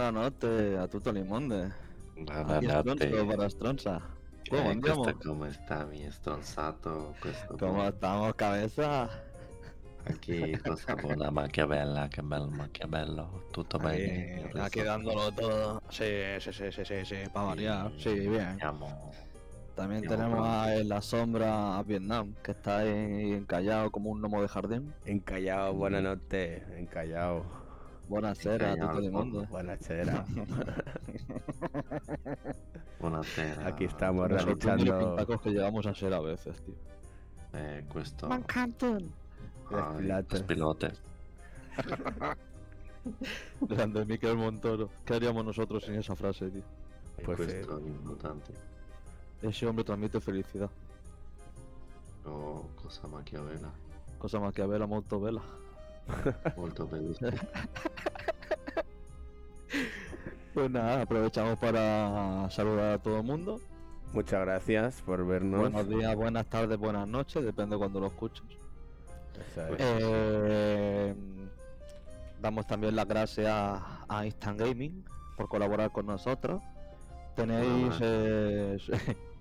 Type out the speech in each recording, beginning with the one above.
Buonanotte a tutto il mondo. Buonanotte. Para stronza. Come Eh, andiamo? questo come sta mi stronzato? Questo ¿Cómo come- estamos, cabeza? Aquí cosa buona Machiavella, che bello Machiavello, tutto bene? Aquí, aquí dándolo todo. Sí, sí, sí, sí, sí, sí, para variar. Sí, bien. También tenemos a- en la sombra a Vietnam, que está ahí encallado como un gnomo de jardín. Encallado, buenas noches, encallado. Buonasera a tutto il mondo. Buonasera. Buonasera. Aquí estamos Los realizando. pintacos que llegamos a ser a veces, tío. Eh, questo... Manhattan. Ai, Pilates. Spilote. Grande Miquel Montoro. ¿Qué haríamos nosotros sin esa frase, tío? Pues, questo è importante. Ese hombre transmite felicidad. Oh, cosa Machiavella. Cosa maquiavela, molto bella. Molto bellissimo. Pues nada, aprovechamos para saludar a todo el mundo. Muchas gracias por vernos. Buenos días, buenas tardes, buenas noches, depende de cuando lo escuches. Eh, damos también las gracias a, Instant Gaming por colaborar con nosotros. Tenéis Ah. eh,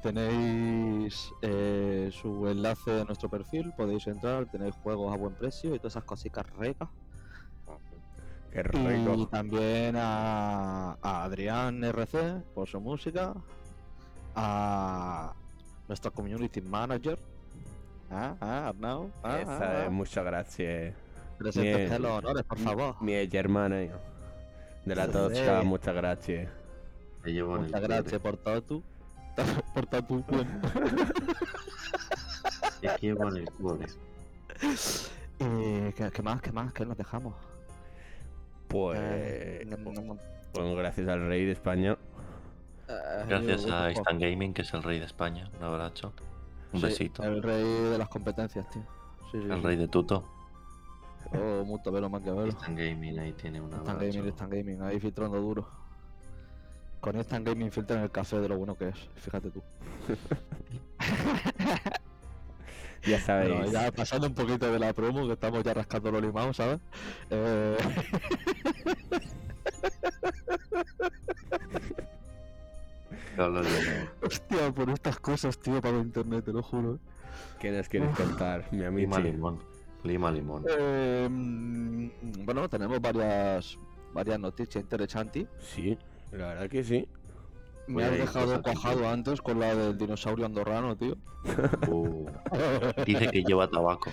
tenéis eh, su enlace en nuestro perfil, podéis entrar, tenéis juegos a buen precio y todas esas cositas ricas. Qué Y rico. también a, a Adrián RC por su música, a nuestra community manager, ah, ah, Arnau, ah, Esa ah, es, ah. muchas gracias. Preséntate los honores, por favor. Mi hermana de la tosca, muchas gracias. Muchas gracias por todo tu, por bien. Te llevo en el cuore. Eh, ¿qué, qué más? ¿Qué más? ¿Qué nos dejamos? Pues, Eh, pues gracias al rey de España. eh, Gracias a Instant Gaming, que es el rey de España. Un abrazo. Un Sí, besito. El rey de las competencias, tío. Sí, sí, El sí. rey de Tuto. Oh, mucho velo más que velo. Instant Gaming ahí tiene un Instant abrazo. Gaming, Instant Gaming, ahí filtrando duro. Con Instant Gaming filtran el café de lo bueno que es, fíjate tú. Ya sabéis. Bueno, ya pasando un poquito de la promo, que estamos ya rascando los limados, ¿sabes? Eh... Hostia, por estas cosas, tío, para internet, te lo juro. ¿Qué nos quieres contar, mi amigo? Lima limón. Lima limón. Eh, mm, bueno, tenemos varias varias noticias interesantes. Sí, la verdad que sí. Me has dejado cuajado antes con la del dinosaurio andorrano, tío. Uh, dice que lleva tabaco.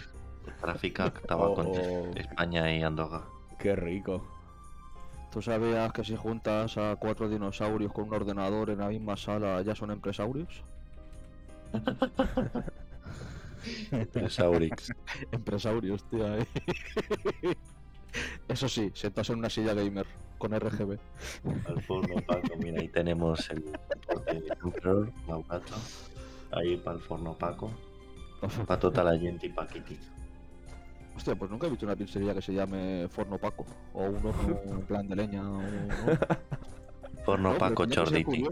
Trafica tabaco Oh. entre España y Andorra. Qué rico. ¿Tú sabías que si juntas a cuatro dinosaurios con un ordenador en la misma sala ya son empresarios? Saurix. Empresarios, tío. ahí. Eso sí, sientas en una silla gamer con RGB. Al forno Paco, mira, ahí tenemos el de Maugato. Ahí para el forno Paco. Para toda la gente y Paquiti. Hostia, pues nunca he visto una pizzería que se llame Forno Paco. O uno con plan de leña. O, ¿no? Forno Joder, Paco Chorditi.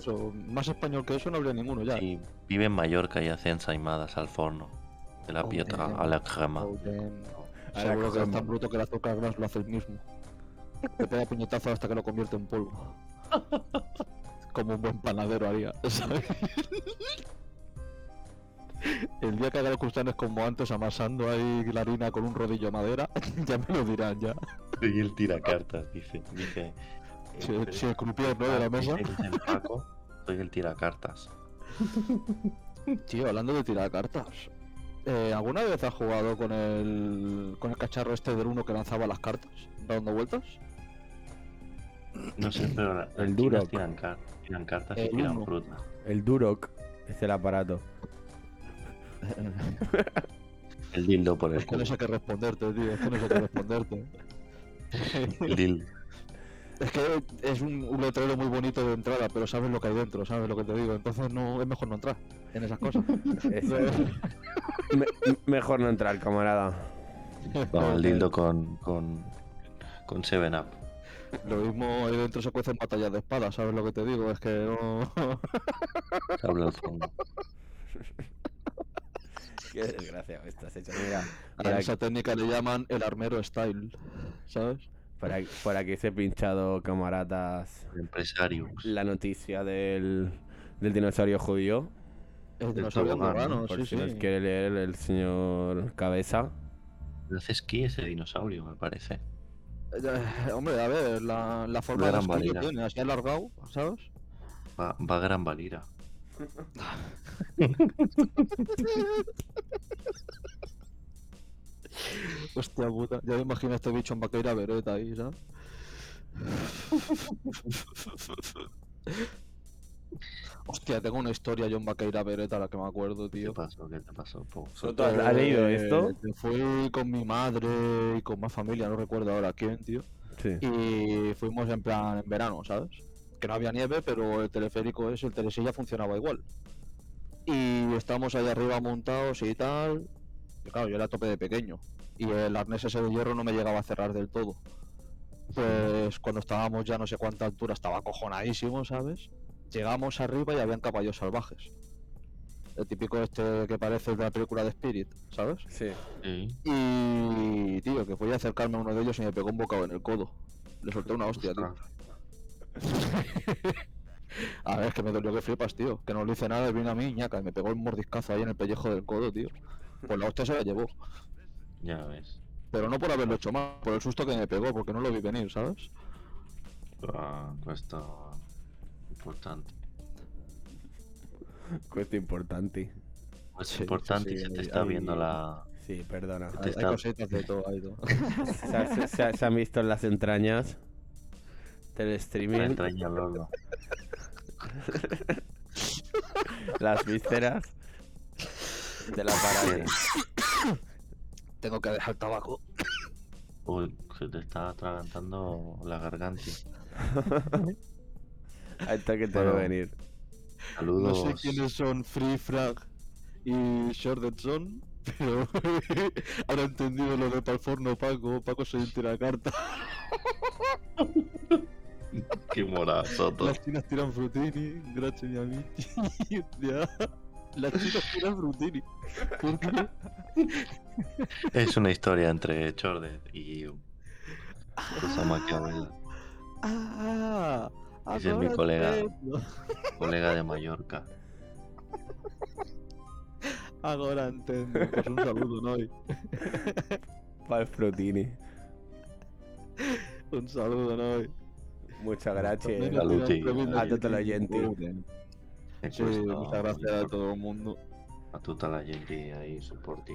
Más español que eso no habría ninguno ya. Y vive en Mallorca y hace ensaimadas al forno. De la Oh, piedra a la crema. Oh, Seguro que es tan bruto que el azúcar glass lo hace el mismo. Te pega puñetazo hasta que lo convierte en polvo. Como un buen panadero haría, ¿sabes? El día que haga los gustanes como antes, amasando ahí la harina con un rodillo de madera, ya me lo dirán ya. Y el tiracartas, dice. Dice. Si, eh, si el croupier, ¿no? De la mesa. dice el Paco, soy el tiracartas. Tío, hablando de tirar cartas. Eh, ¿Alguna vez has jugado con el, con el cacharro este del uno que lanzaba las cartas? ¿Dando vueltas? No sé, pero la- El Duroc. tiran, car- tiran cartas y El tiran uno. fruta. El Duroc es el aparato. El dildo por el Es que no sé qué responderte, tío. Es que no sé qué responderte. El dildo. Es que es un, un letrero muy bonito de entrada, pero sabes lo que hay dentro, sabes lo que te digo. Entonces no es mejor no entrar en esas cosas. Me- mejor no entrar, camarada. No, el dildo con, con, con 7-Up. Lo mismo ahí dentro se cuecen batallas de espadas, ¿sabes lo que te digo? Es que no... Habla al fondo. Qué desgracia me estás hecho. Mira, A esa técnica le llaman el armero style, ¿sabes? Por aquí- por aquí se he pinchado, camaradas, Empresario. la noticia del, del dinosaurio judío. El dinosaurio andorrano, Por sí, si sí. nos quiere leer el señor Cabeza. Hace esquí ese dinosaurio, me parece. Eh, hombre, a ver, la, la forma de Gran esquí que tiene, así alargado, ¿sabes? Va, va a Gran Valira. Hostia puta, ya me imagino a este bicho en vaqueira vereta ahí, ¿sabes? Hostia, tengo una historia yo en vaqueira vereta, la que me acuerdo, ¿Qué tío. pasó? ¿Qué te pasó? Has, leído esto? Fui con mi madre y con más familia, no recuerdo ahora quién, tío. Sí. Y fuimos en plan en verano, ¿sabes? Que no había nieve, pero el teleférico ese, el telesilla funcionaba igual. Y estábamos ahí arriba montados y tal. Y claro, yo era a tope de pequeño. Y el arnés ese de hierro no me llegaba a cerrar del todo. Pues cuando estábamos ya no sé cuánta altura, estaba acojonadísimo, ¿sabes? Llegamos arriba y habían caballos salvajes. El típico este que parece de la película de Spirit, ¿sabes? Sí. Y, tío, que fui a acercarme a uno de ellos y me pegó un bocado en el codo. Le solté una hostia, tío. A ver, es que me dolió que flipas, tío. Que no le hice nada y vino a mí, ñaca, y me pegó el mordiscazo ahí en el pellejo del codo, tío. Pues la hostia se la llevó. Ya ves. Pero no por haberlo hecho mal, por el susto que me pegó, porque no lo vi venir, ¿sabes? Ah, Questo importante. Cuesta importante. Pues Sí, sí, importante y sí, se te hay- está viendo hay- la. Sí, perdona. Te Hay, está- cositas de todo, hay todo. Se, ha- se- se ha- se han visto en las entrañas del la streaming entraña al horno. las vísceras del aparato. Tengo que dejar el tabaco. Uy, se te está atragantando la garganta. Ahí está que te Bueno. ve venir. No Saludos. sé quiénes son Free Frag y Shorted Son, pero ahora he entendido lo de Palforno Paco. Paco se tira carta. Qué morazo. Las chinas tiran frutini, gracias mi amigo. Las chicas tiran frutini. ¿Por qué? Es una historia entre Chordet y Rosa Maquiavela, Ah, Ese es mi colega. entiendo. colega de Mallorca. Ahora entiendo. Pues un saludo, ¿no? Pal Frutini. Un saludo, ¿no? Muchas gracias. Salud, sí. A tutto la gente. Sí, muchas gracias a todo el mundo. a tutta la gente ahí supporti.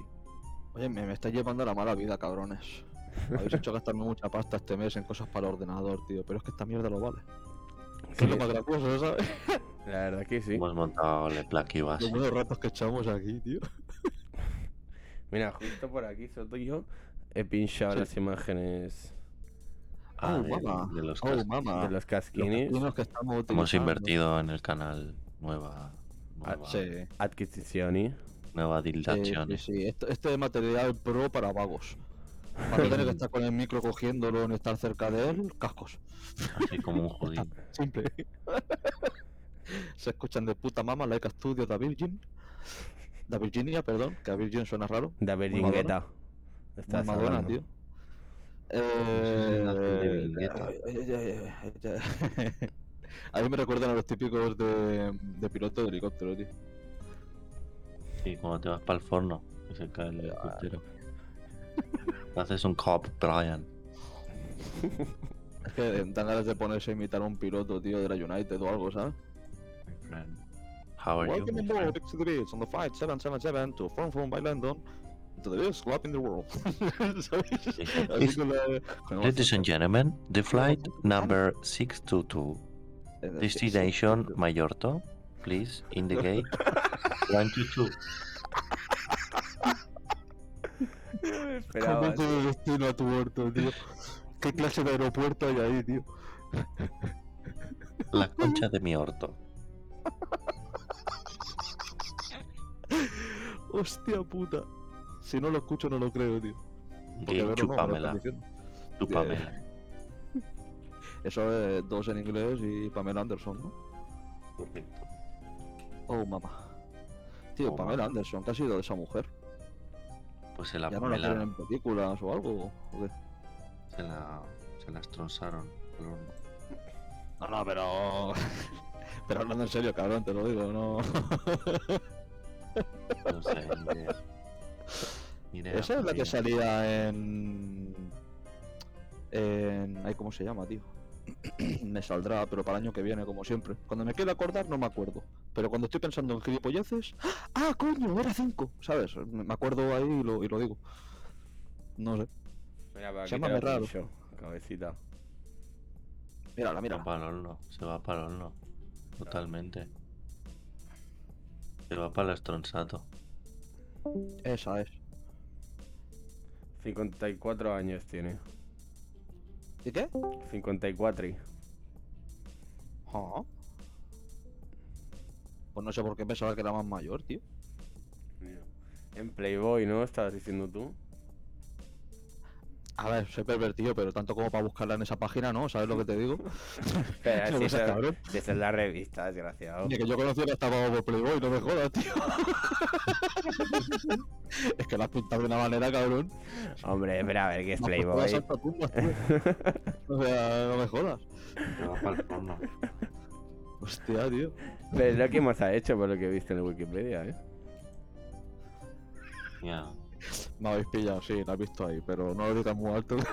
Oye, me, me estáis llevando a la mala vida, cabrones. Me habéis hecho gastarme mucha pasta este mes en cosas para el ordenador, tío. Pero es que esta mierda lo vale. Que Sí, es lo más gracioso, ¿sabes? la verdad que sí. Hemos montado le plaquivas. Los buenos ratos que echamos aquí, tío. Mira, justo por aquí, Soto, yo he pinchado Sí. las imágenes Ah, oh, de, mama. de los oh, mama. de los que estamos Hemos invertido en el canal nueva, Ah, nueva, Sí. Adquisizioni. nueva Sí, dildación. sí, sí. Esto- Este es material pro para vagos. Para no tener que estar con el micro cogiéndolo ni estar cerca de él, cascos. Así como un judío. Simple. Se escuchan de puta mama, like a studio da Virgin. Da Virginia, perdón, que a Virgin suena raro. Da Berlingueta. Muy Estás Madonna, tío. Eh. A mí me recuerdan a los típicos de, de piloto de helicóptero, tío. Y cuando te vas para el forno, que se cae el helicóptero. Haces un cop, Brian. Es que dan ganas de ponerse a imitar a un piloto, tío, de la United o algo, ¿sabes? my friend. How are you? Welcome aboard friend? to the beach on the flight 777 to Frankfurt by London to the best club in the world. Sí. Ladies and gentlemen, the flight number 622, Eh, destination Mayorto, please indicate 122. Esperaba, Conduce de destino a tu huerto, tío. ¿Qué clase de aeropuerto hay ahí, tío? La concha de mi orto. Hostia puta. Si no lo escucho, no lo creo, tío. Porque verlo no, chúpamela. Eso es dos en inglés y Pamela Anderson, ¿no? Correcto. Oh, mamá. Tío, Oh, Pamela mamá. Anderson, ¿qué ha sido de esa mujer? Pues se la ¿Ya no la en películas o algo? ¿O qué? se la, se la estronzaron al horno. No, no, pero. Pero hablando en serio, cabrón, te lo digo, no. No sé, ni idea. Ni idea, Esa es la que salía en. En. Ay, ¿Cómo se llama, tío? me saldrá, pero para el año que viene, como siempre. Cuando me quiera acordar, no me acuerdo. Pero cuando estoy pensando en gilipolleces. ¡Ah, coño! Era 5, ¿sabes? Me acuerdo ahí y lo, y lo digo. No sé. Mira, para Se lo raro. pincho, Cabecita. Mírala, Va mírala. para el horno, se va para el horno. Totalmente. Se va para el estronzato. Esa es. 54 años tiene. ¿Y qué? 54. y- Ah. Pues no sé por qué pensaba que era más mayor, tío. En Playboy, ¿no? Estabas diciendo tú. A ver, soy pervertido, pero tanto como para buscarla en esa página, ¿no? ¿Sabes lo que te digo? Pero ¿Qué si eso, cabrón? si eso es la revista, desgraciado. Ni que yo conocía que estaba por Playboy, no me jodas, tío. es que la has pintado de una manera, cabrón. Hombre, espera, a ver qué es Playboy. O sea, no me jodas. Hostia, tío. Pero es lo que hemos hecho por lo que he visto en Wikipedia, ¿eh? Ya. Me habéis pillado, sí, la has visto ahí, pero no lo digas muy alto.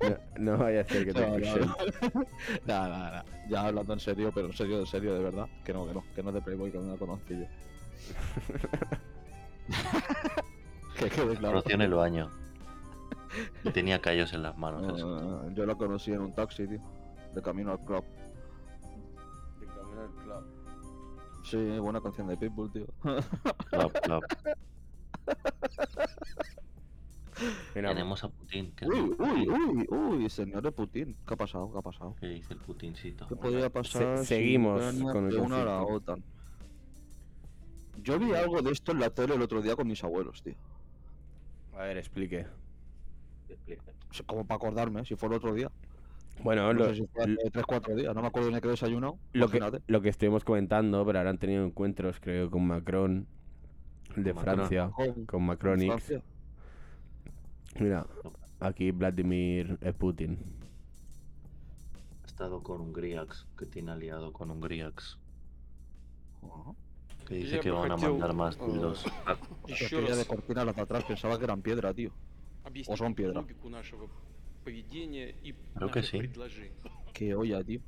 No, no vaya a ser que te No, no, escuchen. no. Nada, nada, nada. Ya hablando en serio, pero en serio, en serio, de verdad. Que no, que no, que no es de Playboy, que no la conocí yo. que quede claro. Roció en el baño. Y tenía callos en las manos. yo la conocí en un taxi, tío. De camino al club. De camino al club. Sí, buena canción de Pitbull, tío. Plop, plop. Mira, Tenemos a Putin. ¿Qué, es uy, uy, uy, uy, señor de Putin. ¿Qué ha pasado? ¿Qué ha pasado? ¿Qué dice el Putincito? ¿Qué podría pasar? si seguimos Ucrania con el se une a la. OTAN? Yo vi algo de esto en la tele el otro día con mis abuelos, tío. a ver, explique. Sea, Como para acordarme, si fue el otro día. Bueno, No lo, sé si fue hace 3-4 días, no me acuerdo ni qué he desayunado. lo, que, lo que estuvimos comentando, pero ahora han tenido encuentros, creo, con Macron el de Francia, Macron. con Mira, aquí Vladimir Putin. Ha estado con Hungríax, que tiene aliado con Hungríax. Que dice que van a mandar más tiros. Aquella de cortina las atrás pensaba que eran piedra, tío. O son piedra. Creo que sí. Que olla, tío.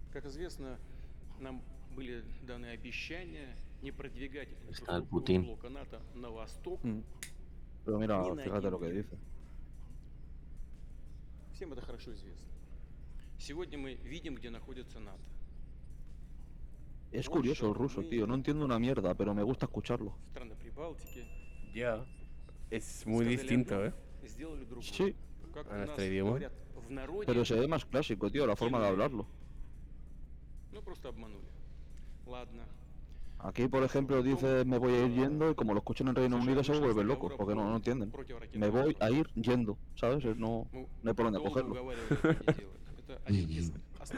Está el Putin. Mm. Pero mira, fíjate lo que dice. Всем это хорошо известно. Сегодня мы видим, где находится НАТО. Es curioso el ruso, tío. No entiendo una mierda, pero me gusta escucharlo. Ya. Es muy distinto, ¿eh? Sí. Pero se ve más clásico, tío, la forma de hablarlo. No, просто Aquí, por ejemplo, dice me voy a ir yendo y como lo escuchan en Reino Unido se vuelven locos porque no, no entienden. Me voy a ir yendo, ¿sabes? No, no hay por dónde cogerlo.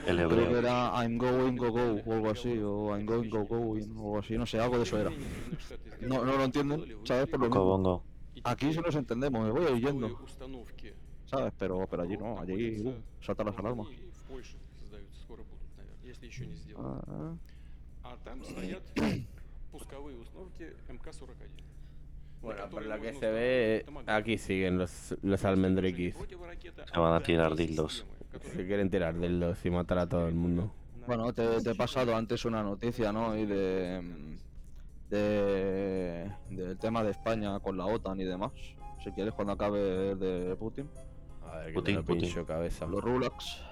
El hebreo. Creo que era I'm going go go o algo así, o I'm going go go o algo así, no sé, algo de eso era. No, no lo entienden, ¿sabes? Por lo menos. Aquí sí nos entendemos, me voy a ir yendo. ¿Sabes? Pero, pero allí no, allí uh, saltan las alarmas. Ah. Bueno, por lo que se ve, aquí siguen los, los almendriquis. Se van a tirar dildos. Se quieren tirar dildos y matar a todo el mundo. Bueno, te, he pasado antes una noticia, ¿no? Y de, del tema de España con la OTAN y demás. Si quieres, cuando acabe de Putin. A ver, que Putin, Putin. cabeza. Los Rulax.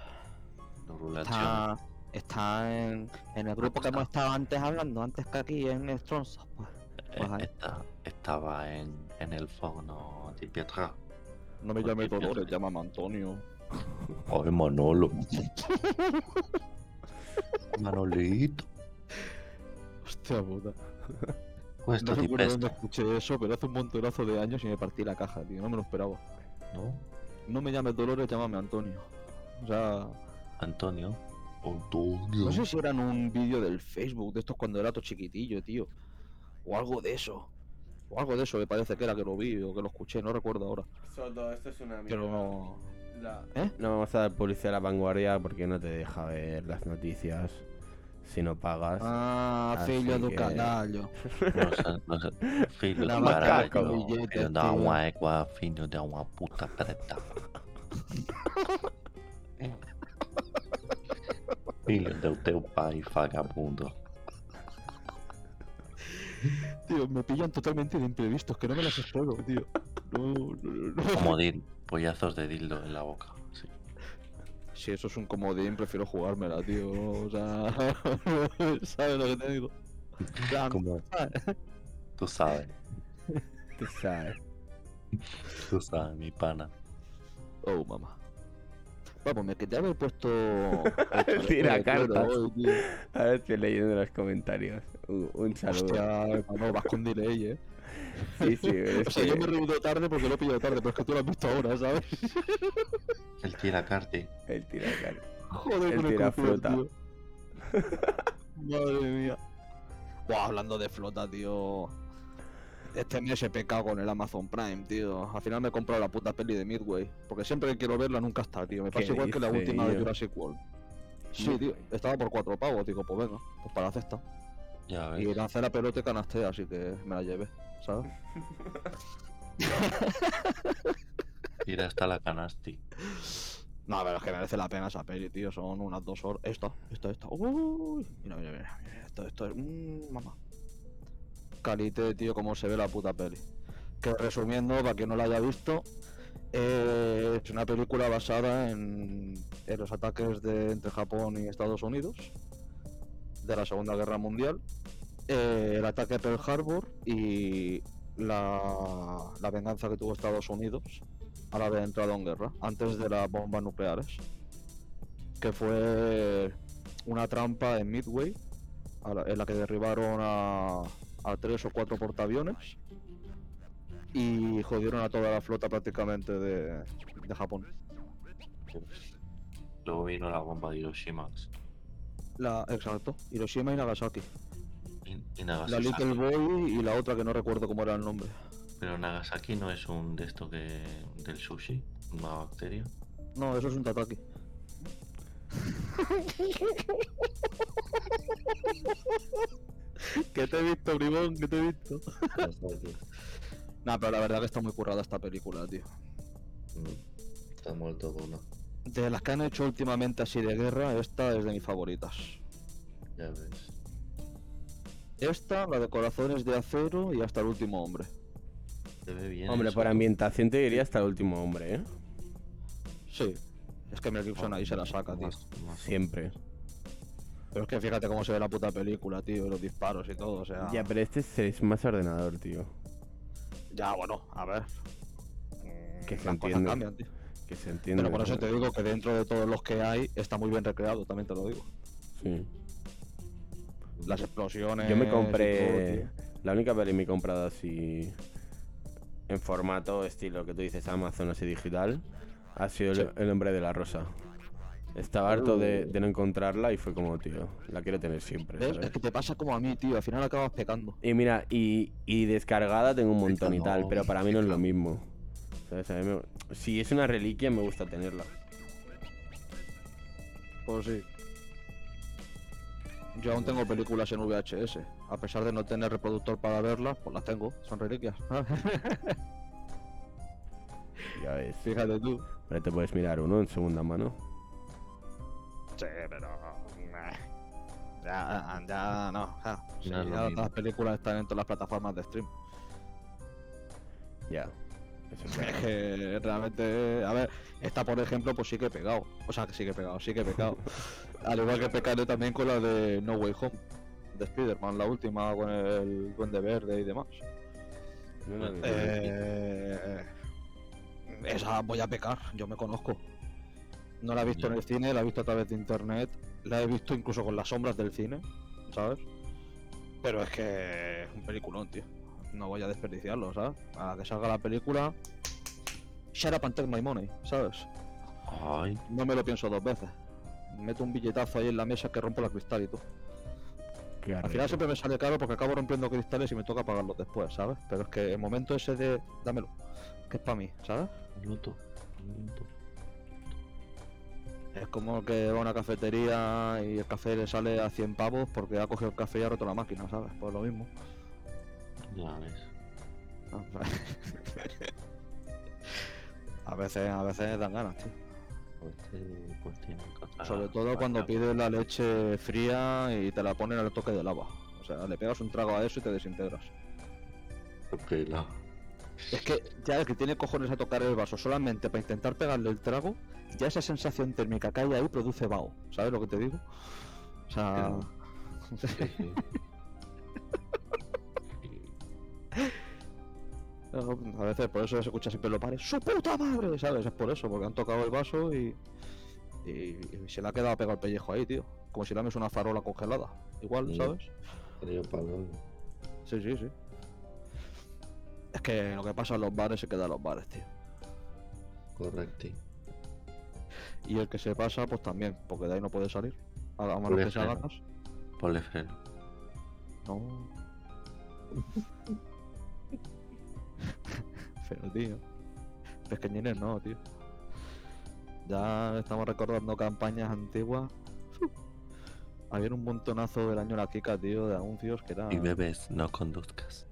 Los Rulax está en, en el grupo que hemos estado antes hablando, antes que aquí en Stronza. Pues, Eh, pues ahí. estaba en, en el fono de Pietra. no me llame Dolores, llámame Antonio. Ay, Manolo. Manolito. Hostia puta. Questo No recuerdo dónde escuché eso, pero hace un montonazo de años y me partí la caja, tío. No me lo esperaba. ¿No? No me llames Dolores, llámame Antonio. O sea, Antonio. Antonio. no sé si era en un vídeo del Facebook de estos cuando era todo chiquitillo, tío. O algo de eso. O algo de eso me parece que era que lo vi o que lo escuché, no recuerdo ahora. Soto, esto es una Pero no. ¿Eh? No vamos a dar publicidad a la vanguardia porque no te deja ver las noticias si no pagas. Ah, filho do que- caralho. No sé, no sé. Filho do caralho. Filho da uma égua, filho da uma puta preta. filho do teu pai, vagabundo. Tío, me pillan totalmente de imprevistos, que no me las espero, tío. No, no, no, no. Como dir, pollazos de dildo en la boca. Sí. Si eso es un comodín, prefiero jugármela, tío. O sea, ¿sabes lo que te digo? Como tú sabes, Tú sabes. tú sabes, mi pana. Oh, mamá. Vamos, me puesto. el cuero cartas. hoy, tío. A ver, estoy leyendo los comentarios. Un, un saludo. Hostia, hermano, vas con delay, eh. Sí, sí, es O sea, que- yo me reído tarde porque lo he pillado tarde, pero es que tú lo has visto ahora, ¿sabes? El tiracarte. El tira cara. Joder, El con el tira control, flota. tío. Madre mía. Buah, hablando de flota, tío. Este mes he pecado con el Amazon Prime, tío. Al final me he comprado la puta peli de Midway. Porque siempre que quiero verla nunca está, tío. Me ¿Qué pasa igual que la última de? Jurassic World. Sí, tío. Estaba por cuatro pavos, digo, pues venga, pues para la cesta. Ya Y lancé la pelota y canasté, así que me la llevé, ¿sabes? Tira hasta la canasti. No, pero es que merece la pena esa peli, tío. Son unas dos horas. Esta, esta, esta. Uy, mira, mira, mira. Esto, esto es. Mmm, mamá. Calite, tío, cómo se ve la puta peli. Que resumiendo, para quien no la haya visto, es una película basada en, los ataques de, entre Japón y Estados Unidos de la Segunda Guerra Mundial. eh, el ataque a Pearl Harbor y la, la venganza que tuvo Estados Unidos al haber entrado en guerra, antes de las bombas nucleares, que fue una trampa en Midway, en la que derribaron a, a tres o cuatro portaaviones y jodieron a toda la flota prácticamente de, de Japón. Luego vino la bomba de Hiroshima. La, exacto, Hiroshima y Nagasaki. Y, y La Nagasaki. Little Boy y la otra que no recuerdo cómo era el nombre. Pero Nagasaki no es un de esto que. del sushi. Una bacteria. No, eso es un Tataki. ¿Qué te he visto, bribón? ¿Qué te he visto? Nah, pero la verdad que está muy currada esta película, tío. Mm, Está muerto uno. De las que han hecho últimamente así de guerra, esta es de mis favoritas. Ya ves. Esta, la de Corazones de Acero y hasta el último hombre. Se ve bien. Hombre, eso. por ambientación te diría hasta el último hombre, ¿eh? Sí. Es que Mel Gibson ahí se la saca, tío. Más- más- Siempre. Pero es que fíjate cómo se ve la puta película, tío, los disparos y todo, o sea... Ya, pero este es, más ordenador, tío. Ya, bueno, a ver. Que se Las cosas entiende. cambian, tío. Que se entiende. Pero por eso te digo que dentro de todos los que hay está muy bien recreado, también te lo digo. Sí. Las explosiones. Yo me todo, compré. La única peli que me he comprado así. En formato estilo que tú dices Amazon así digital. Ha sido Sí. el, El hombre de la rosa. Estaba harto de, de no encontrarla y fue como, tío, la quiero tener siempre. ¿Ves? ¿sabes? Es que te pasa como a mí, tío. Al final acabas pecando. Y mira, y, y descargada tengo un montón y tal, pero para mí no es lo mismo. ¿Sabes? A mí me- Si es una reliquia, me gusta tenerla. Pues sí. Yo aún tengo películas en VHS. A pesar de no tener reproductor para verlas, pues las tengo. Son reliquias. Ya ves. Fíjate tú. Pero te puedes mirar uno en segunda mano. Sí, pero. Ya, ya no. Ja. Sí, No es lo ya mismo. las películas están en todas las plataformas de stream. Ya. Es que realmente, a ver, esta por ejemplo, pues sí que he pegado. O sea, que sí que he pegado, sí que he pecado. Al igual que pecaré también con la de No Way Home, de Spider-Man, la última con el Duende Verde y demás. No. Eh, esa voy a pecar, yo me conozco. No la he visto en el cine, la he visto a través de internet, la he visto incluso con las sombras del cine, ¿sabes? Pero es que es un peliculón, tío. No voy a desperdiciarlo, ¿sabes? A que salga la película. Shut up and take my money, ¿sabes? Ay, No me lo pienso dos veces. Meto un billetazo ahí en la mesa que rompo la cristal y todo. Qué Al final siempre me sale caro porque acabo rompiendo cristales y me toca pagarlos después, ¿sabes? Pero es que el momento ese de dámelo, que es para mí, ¿sabes? minuto, minuto. Es como que va a una cafetería y el café le sale a 100 pavos porque ha cogido el café y ha roto la máquina, ¿sabes? Pues lo mismo. Ya ves. A veces, a veces dan ganas, tío. Pues, te- pues tiene que Sobre todo cuando pides la leche fría y te la ponen al toque del agua. O sea, le pegas un trago a eso y te desintegras. Ok, la- Es que ya el que tiene cojones a tocar el vaso solamente para intentar pegarle el trago, ya esa sensación térmica que hay ahí produce vaho. ¿Sabes lo que te digo? O sea, Sí, sí. a veces por eso se escucha siempre lo pares. ¡Su puta madre! ¿Sabes? Es por eso, porque han tocado el vaso y, y, y se le ha quedado pegado el pellejo ahí, tío. Como si lames una farola congelada. Igual, Sí. ¿sabes? Sí, sí, sí. Es que lo que pasa en los bares se queda en los bares, tío. Correcto. Y el que se pasa, pues también, porque de ahí no puede salir. A, a menos que freno. ganas. Ponle freno. No. Pero, tío. Pequeñines no, tío. Ya estamos recordando campañas antiguas. Había un montonazo del año la Kika, tío, de anuncios que era. Y bebes, no conduzcas.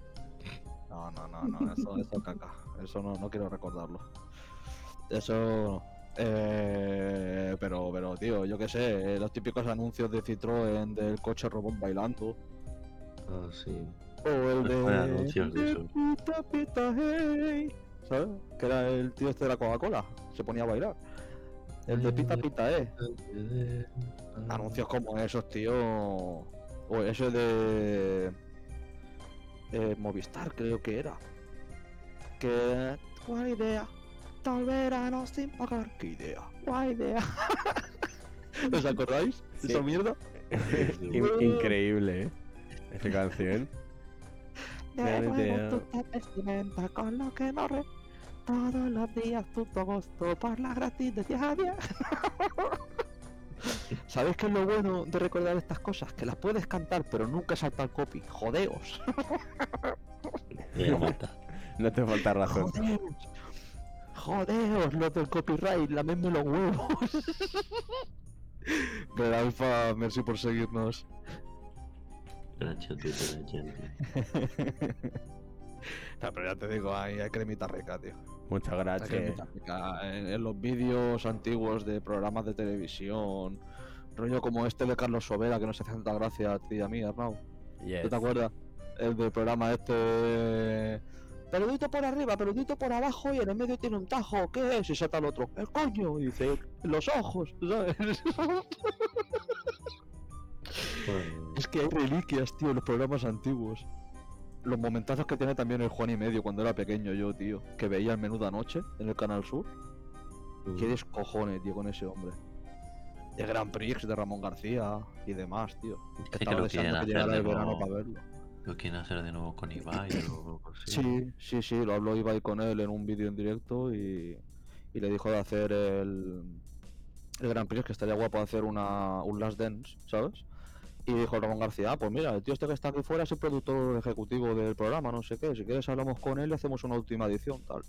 No, no, no, no, eso, eso caca. Eso no, no quiero recordarlo. Eso. Eh, pero, pero, tío, yo qué sé, eh, los típicos anuncios de Citroën del coche robot bailando. Ah, sí. O el de. ponen anuncios de eso. Pita, pita, hey. ¿Sabes? Que era el tío este de la Coca-Cola. Se ponía a bailar. El de pita pita, eh. Anuncios como esos, tío. O ese de. Eh, Movistar, creo que era. Que. Buena idea. Tal verano sin pagar. ¿Qué idea? Buena idea. ¿Os acordáis de Sí. esa mierda? In- increíble, ¿eh? Esa canción. De nuevo tú te vestimenta con lo que no re... Todos los días tu gusto por la gratis de día a día. ¿Sabéis qué es lo bueno de recordar estas cosas? Que las puedes cantar, pero nunca salta el copy. Jodeos. No te falta razón. Jodeos. Jodeos, los del copyright, lamedme los huevos. Pero Alfa, merci por seguirnos. Gracias, tío, de la gente. No, pero ya te digo, hay, hay cremita rica, tío. Muchas Hay gracias. cremita rica. En, en los vídeos antiguos de programas de televisión, rollo como este de Carlos Sobera, que nos hace tanta gracia a ti y a mí, Arnau. Yes. ¿Tú te acuerdas? El del programa este. Peludito por arriba, peludito por abajo y en el medio tiene un tajo. ¿Qué es? Y salta el otro. El coño. Y dice, los ojos. ¿sabes? Pues, es que hay reliquias, tío, en los programas antiguos. los momentazos que tiene también el Juan y medio cuando era pequeño yo, tío. Que veía el menú de anoche en el Canal Sur. Qué descojones, tío, con ese hombre. El Grand Prix de Ramón García y demás, tío. Que Estaba lo deseando quieren que hacer llegara de el verano nuevo. para verlo. Lo quieren hacer de nuevo con Ibai o así. Sí, sí, sí, lo habló Ibai con él en un vídeo en directo y, y le dijo de hacer el, el Grand Prix, que estaría guapo hacer una, un Last Dance, ¿sabes? Y dijo Ramón García, ah, pues mira, el tío este que está aquí fuera es el productor ejecutivo del programa, no sé qué, si quieres hablamos con él y hacemos una última edición, tal.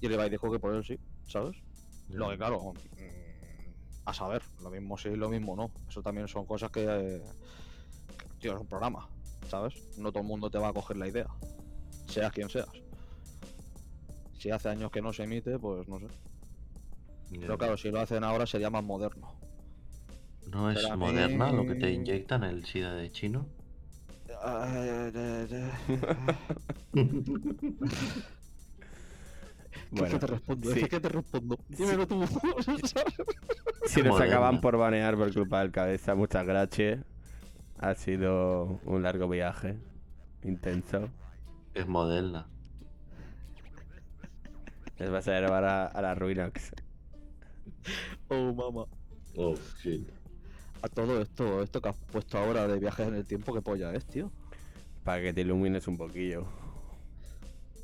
Y el Ibai dijo que por él sí, ¿sabes? Lo que claro, mm, a saber, lo mismo sí, lo mismo no. Eso también son cosas que, eh, tío, es un programa, ¿sabes? No todo el mundo te va a coger la idea, seas quien seas. Si hace años que no se emite, pues no sé. Pero claro, si lo hacen ahora sería más moderno. ¿No es pero moderna lo que te inyectan el SIDA de chino? ¿Qué Bueno, te respondo? sí. ¿Qué te respondo? Dímelo tú. Si nos acaban por banear por culpa del cabeza, muchas gracias. Ha sido un largo viaje. Intenso. Es moderna. Les vas a llevar a, a la ruina. Oh, mamá. Oh, shit. A todo esto, esto que has puesto ahora de viajes en el tiempo, ¿qué polla es, tío? Para que te ilumines un poquillo.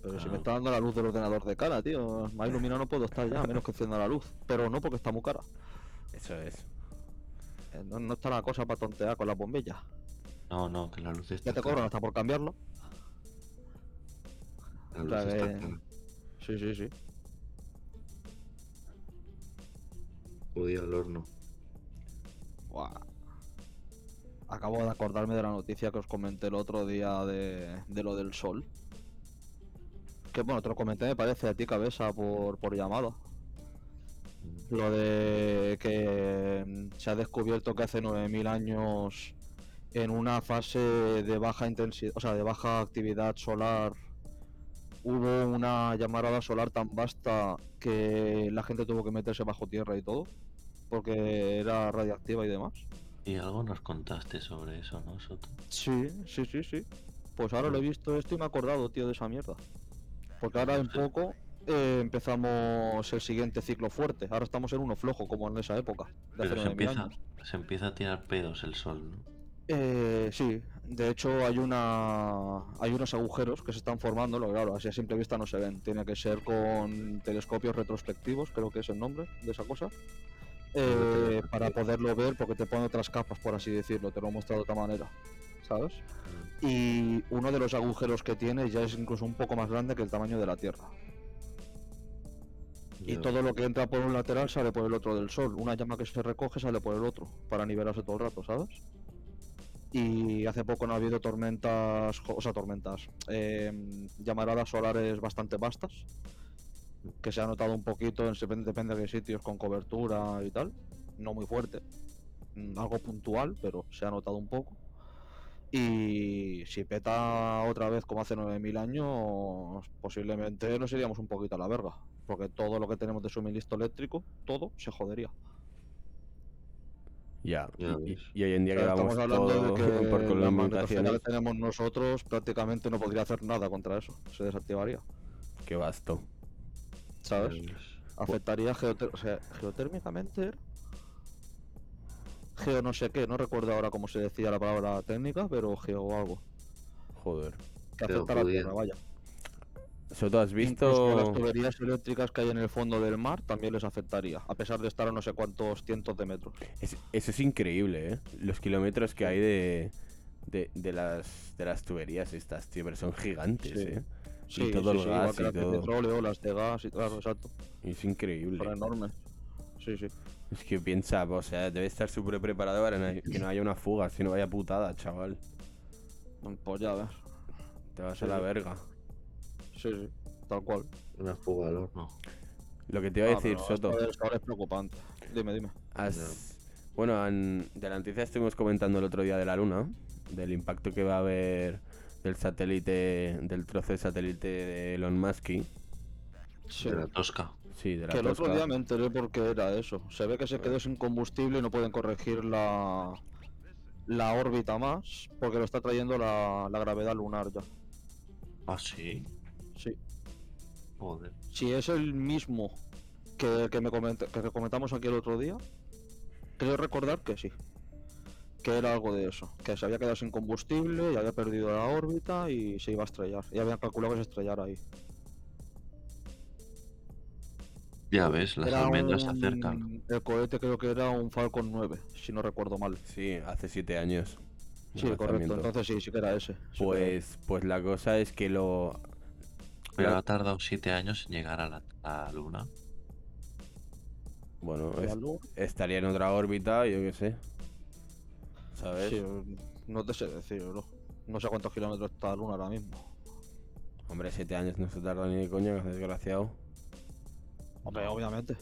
Pero si me está dando la luz del ordenador de cara, tío. Más iluminado no puedo estar ya, a menos que encienda la luz. Pero no porque está muy cara. Eso es. Eh, No, no está la cosa para tontear con las bombillas. No, no, que la luz está Ya te cobran hasta por cambiarlo. La o luz sea está cara. Sí, sí, sí. Judía al horno. Buah. Acabo de acordarme de la noticia que os comenté el otro día de, de lo del sol. Que bueno, te lo comenté, me parece a ti, cabeza, por, por llamada. Lo de que mm, se ha descubierto que hace 9000 años, en una fase de baja intensidad, o sea, de baja actividad solar, hubo una llamarada solar tan vasta que la gente tuvo que meterse bajo tierra y todo, porque era radiactiva y demás. Y algo nos contaste sobre eso, ¿no, Soto? Sí, sí, sí, sí. Pues ahora lo he visto esto y me he acordado, tío, de esa mierda. Porque ahora en poco eh, empezamos el siguiente ciclo fuerte. Ahora estamos en uno flojo, como en esa época, Pero se 9000 empieza, años. se empieza a tirar pedos el sol, ¿no? Eh, sí, de hecho hay una hay unos agujeros que se están formando, lo claro, así a simple vista no se ven. Tiene que ser con telescopios retrospectivos, creo que es el nombre de esa cosa. eh, para poderlo ver, porque te pone otras capas, por así decirlo, te lo he mostrado de otra manera, ¿sabes? Y uno de los agujeros que tiene ya es incluso un poco más grande que el tamaño de la Tierra. Y todo lo que entra por un lateral sale por el otro del Sol. Una llama que se recoge sale por el otro, para nivelarse todo el rato, ¿sabes? Y hace poco no ha habido tormentas, o sea, tormentas, em, llamaradas solares bastante vastas, que se ha notado un poquito, en, depende, depende de qué sitios, con cobertura y tal, no muy fuerte, mm, algo puntual, pero se ha notado un poco. Y si peta otra vez como hace 9000 años, posiblemente nos iríamos un poquito a la verga. Porque todo lo que tenemos de suministro eléctrico, todo se jodería. Ya. Ya Y, hoy en día O sea, que vamos estamos hablando todo de que por la que tenemos nosotros prácticamente no podría hacer nada contra eso. Se desactivaría. Qué vasto. ¿Sabes? Afectaría geoter- o sea, geotérmicamente. Geo no sé qué, no recuerdo ahora cómo se decía la palabra técnica, pero geo algo. Joder. Que afecta a la. Tierra, vaya. Soto, ¿has Incluso las visto? tuberías eléctricas que hay en el fondo del mar también les afectaría, a pesar de estar a no sé cuántos cientos de metros. Es- eso es increíble, ¿eh? Los kilómetros que hay de, de, de las, de las tuberías estas, tío, pero son gigantes, Sí. ¿eh? Sí, todo sí, el sí, gas igual que y las de todo. petróleo, las de gas y claro, exacto. Es increíble. Son enormes. Sí, sí. Es que piensa, o sea, debe estar súper preparado para que no haya una fuga, si no vaya putada, chaval. Pues ya ves. Te vas Sí, a la verga. Sí, sí. Tal cual. Una fuga al horno. Lo que te iba a Ah, decir, Soto. esto es preocupante. Dime, dime. Has- Bueno, en- de la noticia estuvimos comentando el otro día de la luna, del impacto que va a haber del satélite, del trozo de satélite de Elon Musk. Sí. De la tosca. Sí, de la Que el otro día me enteré porque era eso. Se ve que se quedó sin combustible y no pueden corregir la, la órbita más porque lo está trayendo la, la gravedad lunar ya. Ah, sí. Sí. Joder. Si es el mismo que, que me comenta- que comentamos aquí el otro día, creo recordar que sí. Que era algo de eso. Que se había quedado sin combustible y había perdido la órbita y se iba a estrellar. Y habían calculado que se estrellara ahí. Ya ves, las Era almendras se acercan. El cohete creo que era un Falcon 9, si no recuerdo mal. Sí, hace siete años. Sí, correcto. Entonces sí, sí que era ese. sí que era Pues, pues la cosa es que lo. Pero ha tardado siete años en llegar a la, a la luna. Bueno, es- estaría en otra órbita, yo qué sé. ¿Sabes? Sí, no te sé decir, bro. No sé cuántos kilómetros está la luna ahora mismo. Hombre, siete años no se tarda ni de coña, que desgraciado. Hombre, obviamente.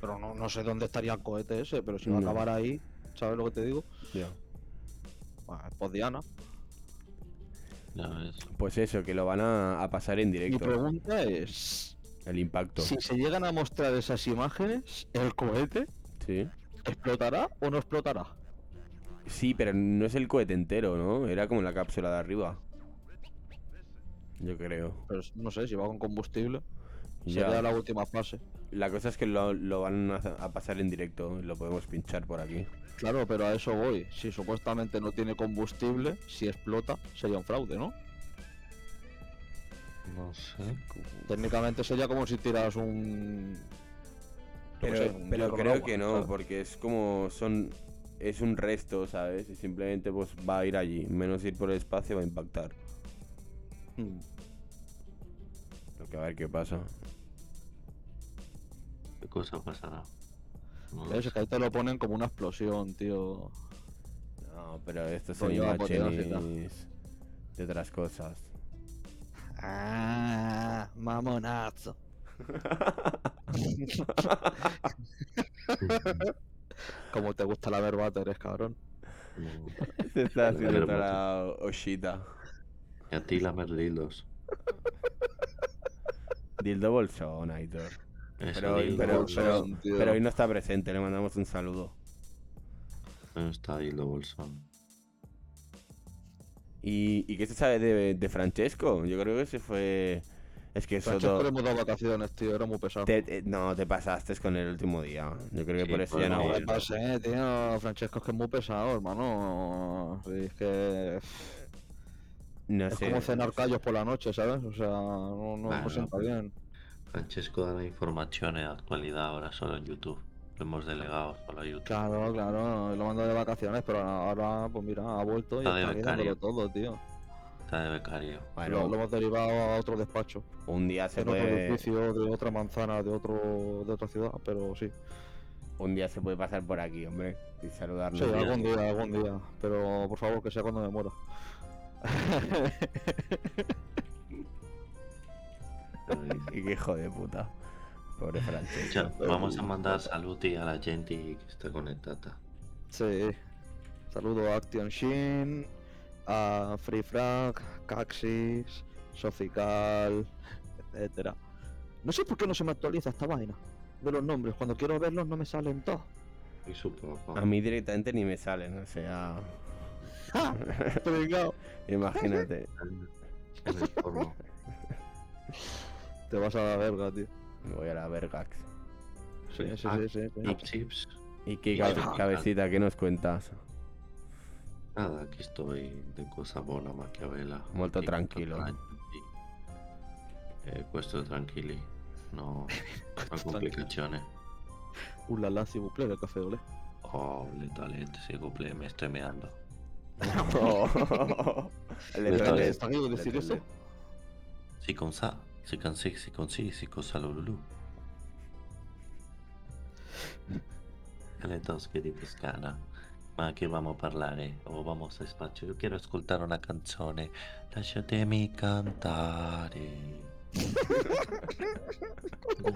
Pero no, no sé dónde estaría el cohete ese, pero si va a No. acabar ahí, ¿sabes lo que te digo? Ya. Pues, pues Diana. Ya ves. Pues eso, que lo van a, a pasar en Mi directo. pregunta es: El impacto. si se llegan a mostrar esas imágenes, ¿el cohete Sí. explotará o no explotará? Sí, pero no es el cohete entero, ¿no? Era como la cápsula de arriba. Yo creo. Pero no sé, si va con combustible, Ya. sería la última fase. La cosa es que lo, lo van a, a pasar en directo. y Lo podemos pinchar por aquí. Claro, pero a eso voy. Si supuestamente no tiene combustible, si explota, sería un fraude, ¿no? No sé. Técnicamente sería como si tiras un. Pero, sé, un pero hierro al creo agua, que no, porque es como son es un resto, ¿sabes? Y simplemente pues va a ir allí, menos ir por el espacio va a impactar. Mm. Lo que a ver qué pasa. ¿Qué cosa pasará? No lo que ahí te lo ponen como una explosión, tío. No, pero estos son Rollo imágenes de otras cosas. Ah, mamonazo. Como te gusta la verbata, eres cabrón. Se está haciendo toda la oshita. Y a ti lamer dildos. Dildo Bolsón, Aitor. Eso, Pero, hoy- dildo pero, bolsón. pero, tío. pero hoy no está presente, le mandamos un saludo. ¿Dónde está dildo bolsón? ¿Y, y qué se sabe de, de Francesco? Yo creo que se fue... Es que eso Francesco todo- le hemos dado vacaciones, tío, era muy pesado. te- te- no, te pasaste con el último día. Yo creo que Sí, por eso ya no... no, No me pasé, tío. Francesco es que es muy pesado, hermano. Es que. No Es sé. como cenar callos por la noche, ¿sabes? O sea, no, no, Bueno. no sienta bien. Francesco da la información en actualidad ahora solo en YouTube. Lo hemos delegado solo a YouTube. Claro, claro, lo mando de vacaciones, pero ahora, pues mira, ha vuelto y Está está dándolo todo, tío. Está de becario. Bueno, Lo, lo hemos derivado a otro despacho, un día se en otro puede... edificio de otra manzana, de otro de otra ciudad, pero sí. Un día se puede pasar por aquí, hombre. Y saludarnos. Sí, algún día, algún día. Pero por favor que sea cuando me muera. Y qué hijo de puta. Pobre Ya, Francesco. vamos a mandar saluti a la gente que está conectada. sí. Saludo a Action Shin, a Free Frag, Caxis, Sofical, etcétera. No sé por qué no se me actualiza esta vaina de los nombres. Cuando quiero verlos no me salen todos. Y su papá. A mí directamente ni me salen, o sea... ¡Ja! Pringao. Imagínate. Te vas a la verga, tío. Me voy a la Vergax. Sí, sí, Ah, sí, sí. sí. Y chips. ¿Y qué cabe- cabecita, qué nos cuentas? Nada, aquí estoy de cosa buona Machiavella. Molto Aquí gente. Eh, questo tranquilli. No, no complicazioni. Uh, la la, s'il vous plaît, le café olé. Oh, le toilette, s'il vous plaît, me estoy meando. Le Le duele- toile. ¿Está bien le decir eso? Si con sa, si con si, si con si, si con salululu. Le tosche di Toscana. Ma che vamo a parlare? O vamos a spazio? Io quiero ascoltare una canzone. Lasciatemi cantare.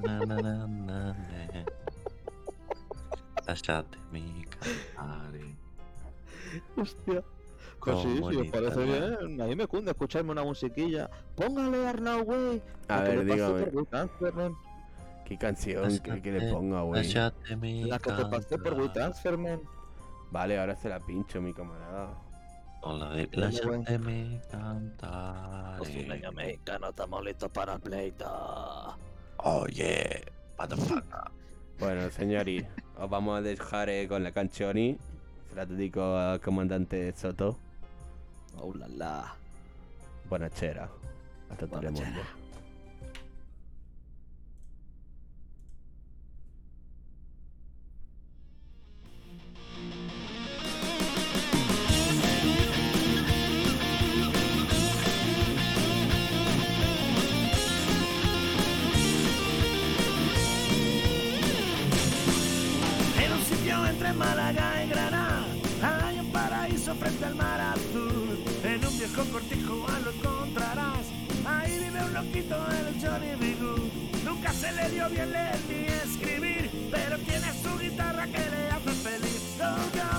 Na, na, na, na, na. Lasciatemi cantare. Hostia. Pues sí, si os parece bien, a mí me cunde escucharme una musiquilla. Póngale Arnau, güey. A ver, dígame. ¿Qué canción que, que le ponga, güey? La que te pasé por cantare. WeTransferman. Vale, ahora se la pincho, mi camarada. O la de qué buen- Lasciatemi cantare. Cocina mexicana, estamos listos para el pleito. Oh yeah, motherfucker. Bueno, señori, os vamos a dejar eh, con la canzoni. Se la dedico al comandante Soto. Oh la la. Buonasera. Hasta Telemundo. Buonasera. En un sitio entre Málaga y Granada loquito, el Johnny B. Nunca se le dio bien leer ni escribir, pero tiene su guitarra que le hace feliz. Go, go,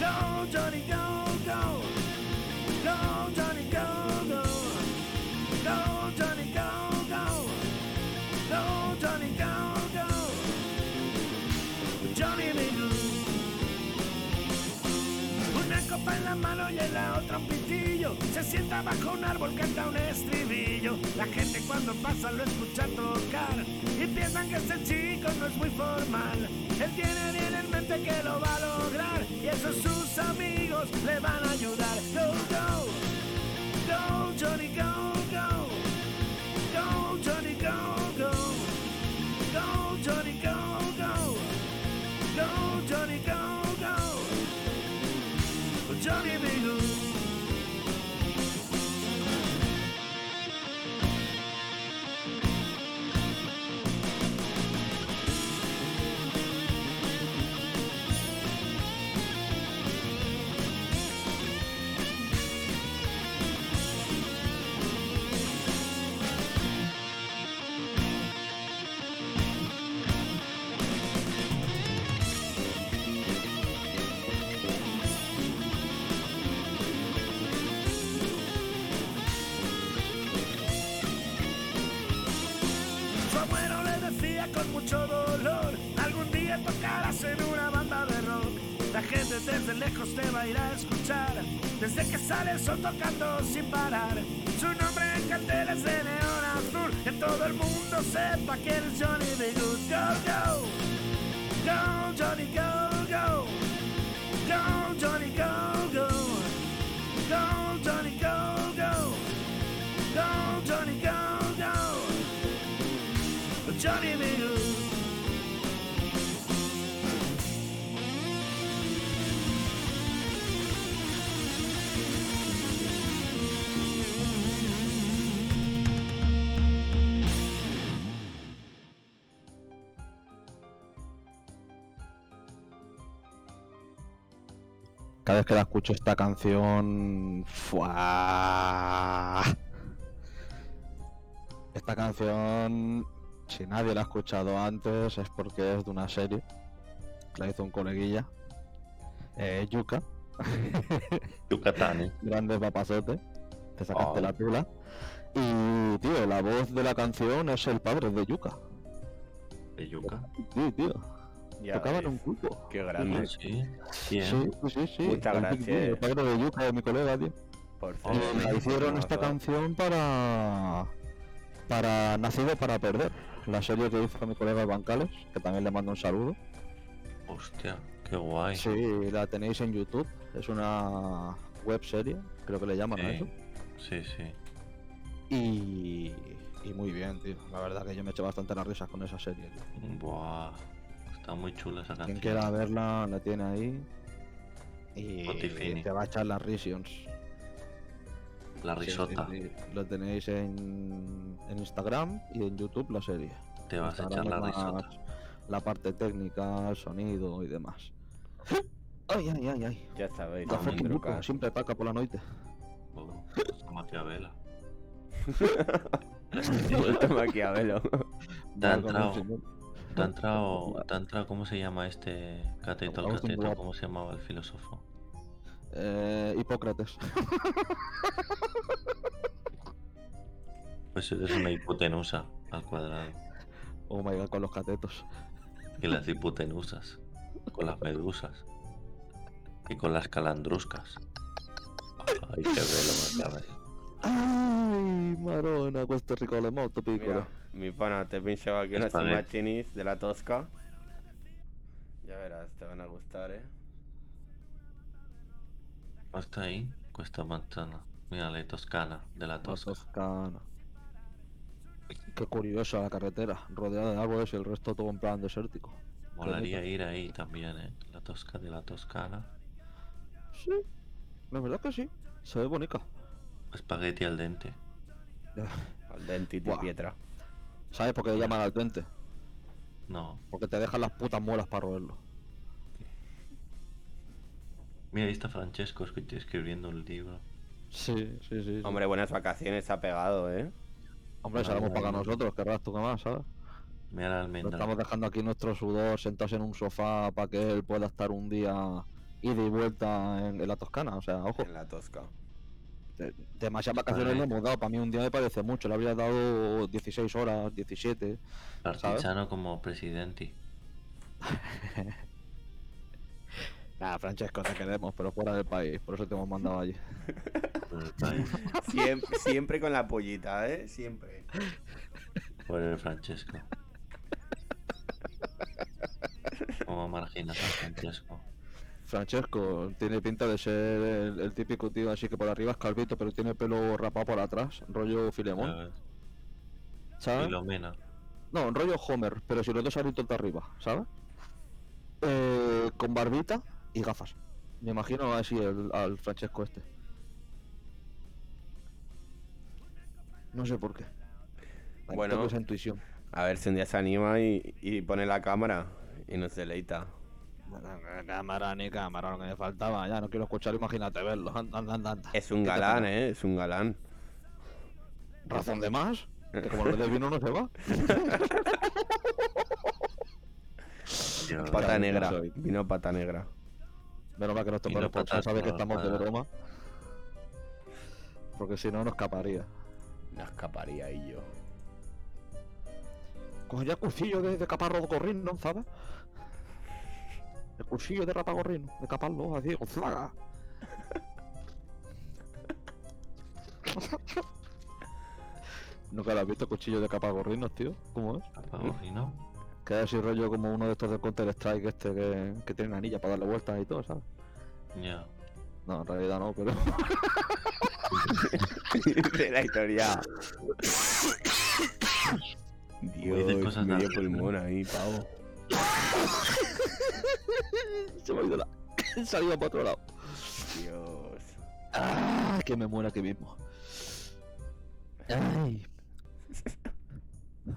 go, Johnny, go, go. Go, Johnny, go, go. Go, Johnny, go, go. Go, Johnny, go, go. Johnny B. Una copa en la mano y en la otra sienta bajo un árbol, canta un estribillo. La gente cuando pasa lo escucha tocar y piensan que este chico no es muy formal. Él tiene bien en mente que lo va a lograr y esos sus amigos le van a ayudar. Go, go, go, Johnny, go, go. Go, Johnny, go, go. Go, Johnny, go, go. Go, Johnny, go, go. Johnny B. Good. Desde lejos te va a ir a escuchar, desde que sale sol tocando sin parar. Su nombre en carteles de neón azul, que todo el mundo sepa que eres Johnny B. Go, go, go, Johnny, go, go. Go, Johnny, go, go. Go, Johnny, go, go. Go, Johnny, go, go. Johnny B. Cada vez que la escucho esta canción. ¡fua! Esta canción, si nadie la ha escuchado antes, es porque es de una serie. La hizo un coleguilla. Eh, Yuka. Yucatán, ¿eh? Grande. Te sacaste Oh. la tula. Y, tío, la voz de la canción es el padre de Yuka. De Yuca. Sí, tío. Ya Tocaba en ves, un grupo. Qué Ah, grande. sí. Bien. Sí, sí, sí, sí. Muchas El gracias. El padre de Yuka, mi colega, tío. Por Oh, fin. Eh, la hicieron esta canción para para Nacido para Perder, la serie que hizo mi colega Bancales, que también le mando un saludo. Hostia, qué guay. Sí, la tenéis en YouTube, es una web serie, creo que le llaman a Sí. eso. Sí, sí. Y, y muy bien, tío. La verdad que yo me eché bastante las risas con esa serie. tío. Buah. Está muy chula esa Quien canción. quiera verla, la tiene ahí. Y Spotify. te va a echar las risions. La Sí, sí, risota. sí. Lo tenéis en, en Instagram y en YouTube la serie. Te vas a echar Instagram la es risota. la parte técnica, el sonido y demás. Ay, ay, ay, ay. Ya fucking trucas. Buco, siempre ataca por la noche. Esa Maquiavela. Vuelto Maquiavelo. Te ha entrado, señor. te ha entrado, te ha entrado, ¿cómo se llama este cateto, el cateto? ¿Cómo se llamaba el filósofo? Eh, Hipócrates. Pues eres una hipotenusa al cuadrado. Oh my god, con los catetos. Y las hipotenusas. Con las medusas. Y con las calandruscas. Hay que verlo, Macabre. Ai, marona, questo ricolo è molto piccolo. Mira, mi pana, te he pinchado aquí unas imágenes de la Tosca. Ya verás, te van a gustar, eh. Basta ahí, questa manzana. Mira, la toscana, de la La Tosca. Toscana. Qué curiosa la carretera, rodeada de árboles y el resto todo en plan desértico. Molaría ir ahí también, ¿eh? La Tosca de la Toscana. Sí, la verdad que sí. Se ve bonita. Espagueti al dente. Al dente de Buah. pietra. ¿Sabes por qué le llaman al dente? No. Porque te dejan las putas muelas para roerlo. Mira, ahí está Francesco escribiendo un libro. Sí, sí, sí. sí. Hombre, buenas vacaciones ha pegado, eh. Hombre, se la hemos pagado nosotros, querrás tú que más, ¿sabes? Mira la almendra. estamos dejando aquí nuestro sudor sentados en un sofá para que él pueda estar un día ida y vuelta en, en la Toscana. O sea, ojo, En la Tosca. De- demasiadas vacaciones le hemos dado. Para mí un día me parece mucho. Le habría dado 16 horas, 17. Partigiano como presidente. Nada, Francesco, te queremos, pero fuera del país. Por eso te hemos mandado allí. Siempre, siempre con la pollita, eh. Siempre. Por el Francesco. Como marginas a Francesco. Francesco tiene pinta de ser el, el típico tío así que por arriba es calvito, pero tiene pelo rapado por atrás, rollo Filemón, ¿sabes? Filomena. No, rollo Homer, pero si los dos aritos de arriba, ¿sabes? Eh, con barbita y gafas. Me imagino así el, al Francesco este. No sé por qué. Ahí Bueno. tengo esa intuición. A ver si un día se anima y, y pone la cámara y nos deleita. Cámara ni cámara, lo que me faltaba. Ya no quiero escuchar, imagínate verlo. Anda, anda, anda. Es un ¿Qué te galán, eh. Es un galán. ¿Razón de más? Que como lo del vino no se va. Pata Ya, negra. ya. Vino pata negra. Menos mal que nuestro Y no perro Pocha patas sabe que estamos de broma. Porque si no, nos escaparía. No escaparía y yo. Cogería cursillo de, de caparro de gorrino, ¿sabes? El cursillo de rapagorrino, de caparlo, así, ¡flaga! Nunca lo has visto cuchillo de capagorrinos, tío. ¿Cómo es? Apagorrino. Que es así rollo como uno de estos de Counter Strike este que, que tiene anilla para darle vueltas y todo, ¿sabes? Ya. No, en realidad no, pero. de la historia. Dios, medio pulmón ahí, pavo. Se me ha ido la. Salía para otro lado. Dios. ¡Ah! Que me muera aquí mismo. ¡Ay!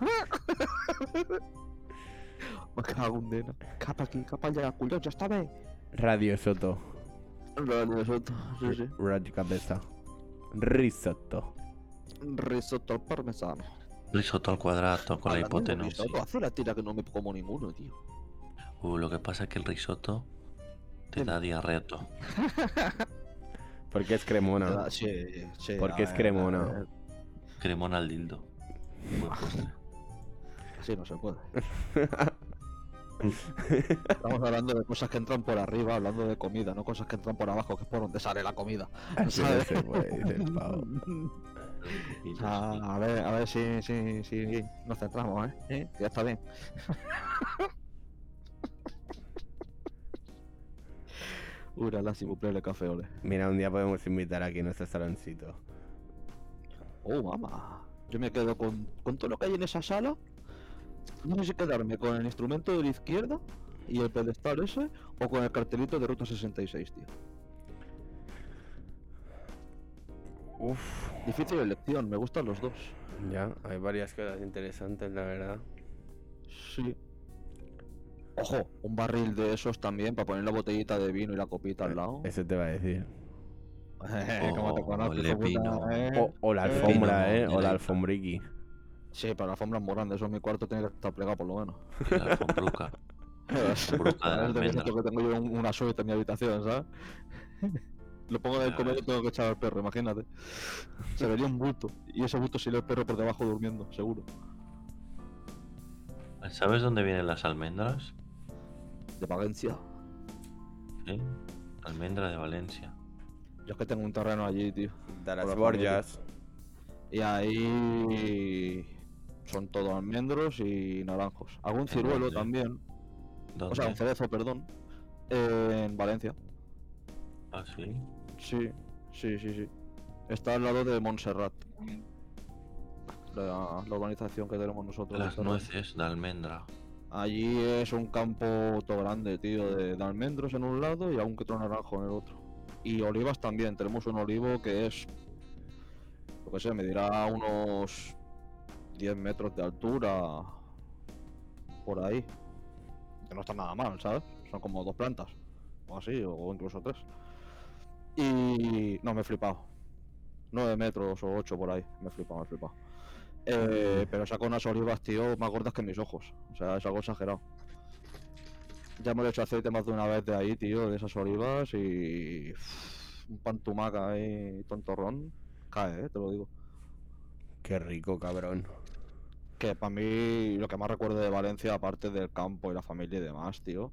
Me cago en nena. Capa aquí, capa allá, culo, ya está bien. Radio Soto. Radio risotto, sí, sí. Radio Cabeza. Risotto. Risotto al parmesano. Risotto al cuadrado con la hipotenusa. risotto, Hace la tira que no me como ninguno, tío. Uh, lo que pasa es que el risotto te da diarreto. Porque es cremona. Ah, Sí, sí. Porque es cremona. a ver, Cremón al dildo. Así no se puede. Estamos hablando de cosas que entran por arriba, hablando de comida, no cosas que entran por abajo, que es por donde sale la comida. Así no se puede, dice el pavo. Ah, a ver, a ver si, si, si nos centramos, ¿eh? ¿Eh? Ya está bien. Urala, si le café, ole. Mira, un día podemos invitar aquí a nuestro saloncito. Oh, mamá. Yo me quedo con, con todo lo que hay en esa sala. No sé si quedarme con el instrumento de la izquierda y el pedestal ese o con el cartelito de Ruta 66, tío. Uf. Difícil elección, me gustan los dos. Ya, hay varias cosas interesantes, la verdad. Sí. Ojo, un barril de esos también para poner la botellita de vino y la copita al lado. Eso te va a decir. ¿Cómo te Oh, puta, vino. eh? O, o la Eh, alfombra, eh. O la alfombriqui. Sí, pero la alfombra es muy grande, eso en mi cuarto tiene que estar plegado por lo menos. Y la alfombruca. Es de que tengo yo un- una suerte en mi habitación, ¿sabes? Lo pongo en el comedor y tengo que echar al perro, imagínate. Se vería un bulto. Y ese bulto sería el perro por debajo durmiendo, seguro. ¿Sabes dónde vienen las almendras? De Valencia. ¿Sí? Almendra de Valencia. Yo es que tengo un terreno allí, tío. De las la Borjas. Y ahí son todos almendros y naranjos. Algún ¿En ciruelo dónde? también. ¿Dónde? O sea, un cerezo, perdón. En Valencia. Ah, sí. Sí, sí, sí, sí. Está al lado de Montserrat. La, la urbanización que tenemos nosotros. Las nueces de almendra. Allí es un campo todo grande, tío, de, de almendros en un lado y aún que otro naranjo en el otro. Y olivas también, tenemos un olivo que es, lo que sé, medirá unos 10 metros de altura, por ahí. Que no está nada mal, ¿sabes? Son como dos plantas, o así, o incluso tres. Y no, me he flipado. 9 metros o 8 por ahí, me he flipado, me he flipado. Eh, pero saco unas olivas, tío, más gordas que mis ojos. O sea, es algo exagerado. Ya hemos hecho aceite más de una vez de ahí, tío, de esas olivas y. Un pan tumaca ahí, tontorrón. Cae, eh, te lo digo. Qué rico, cabrón. Que para mí lo que más recuerdo de Valencia, aparte del campo y la familia y demás, tío.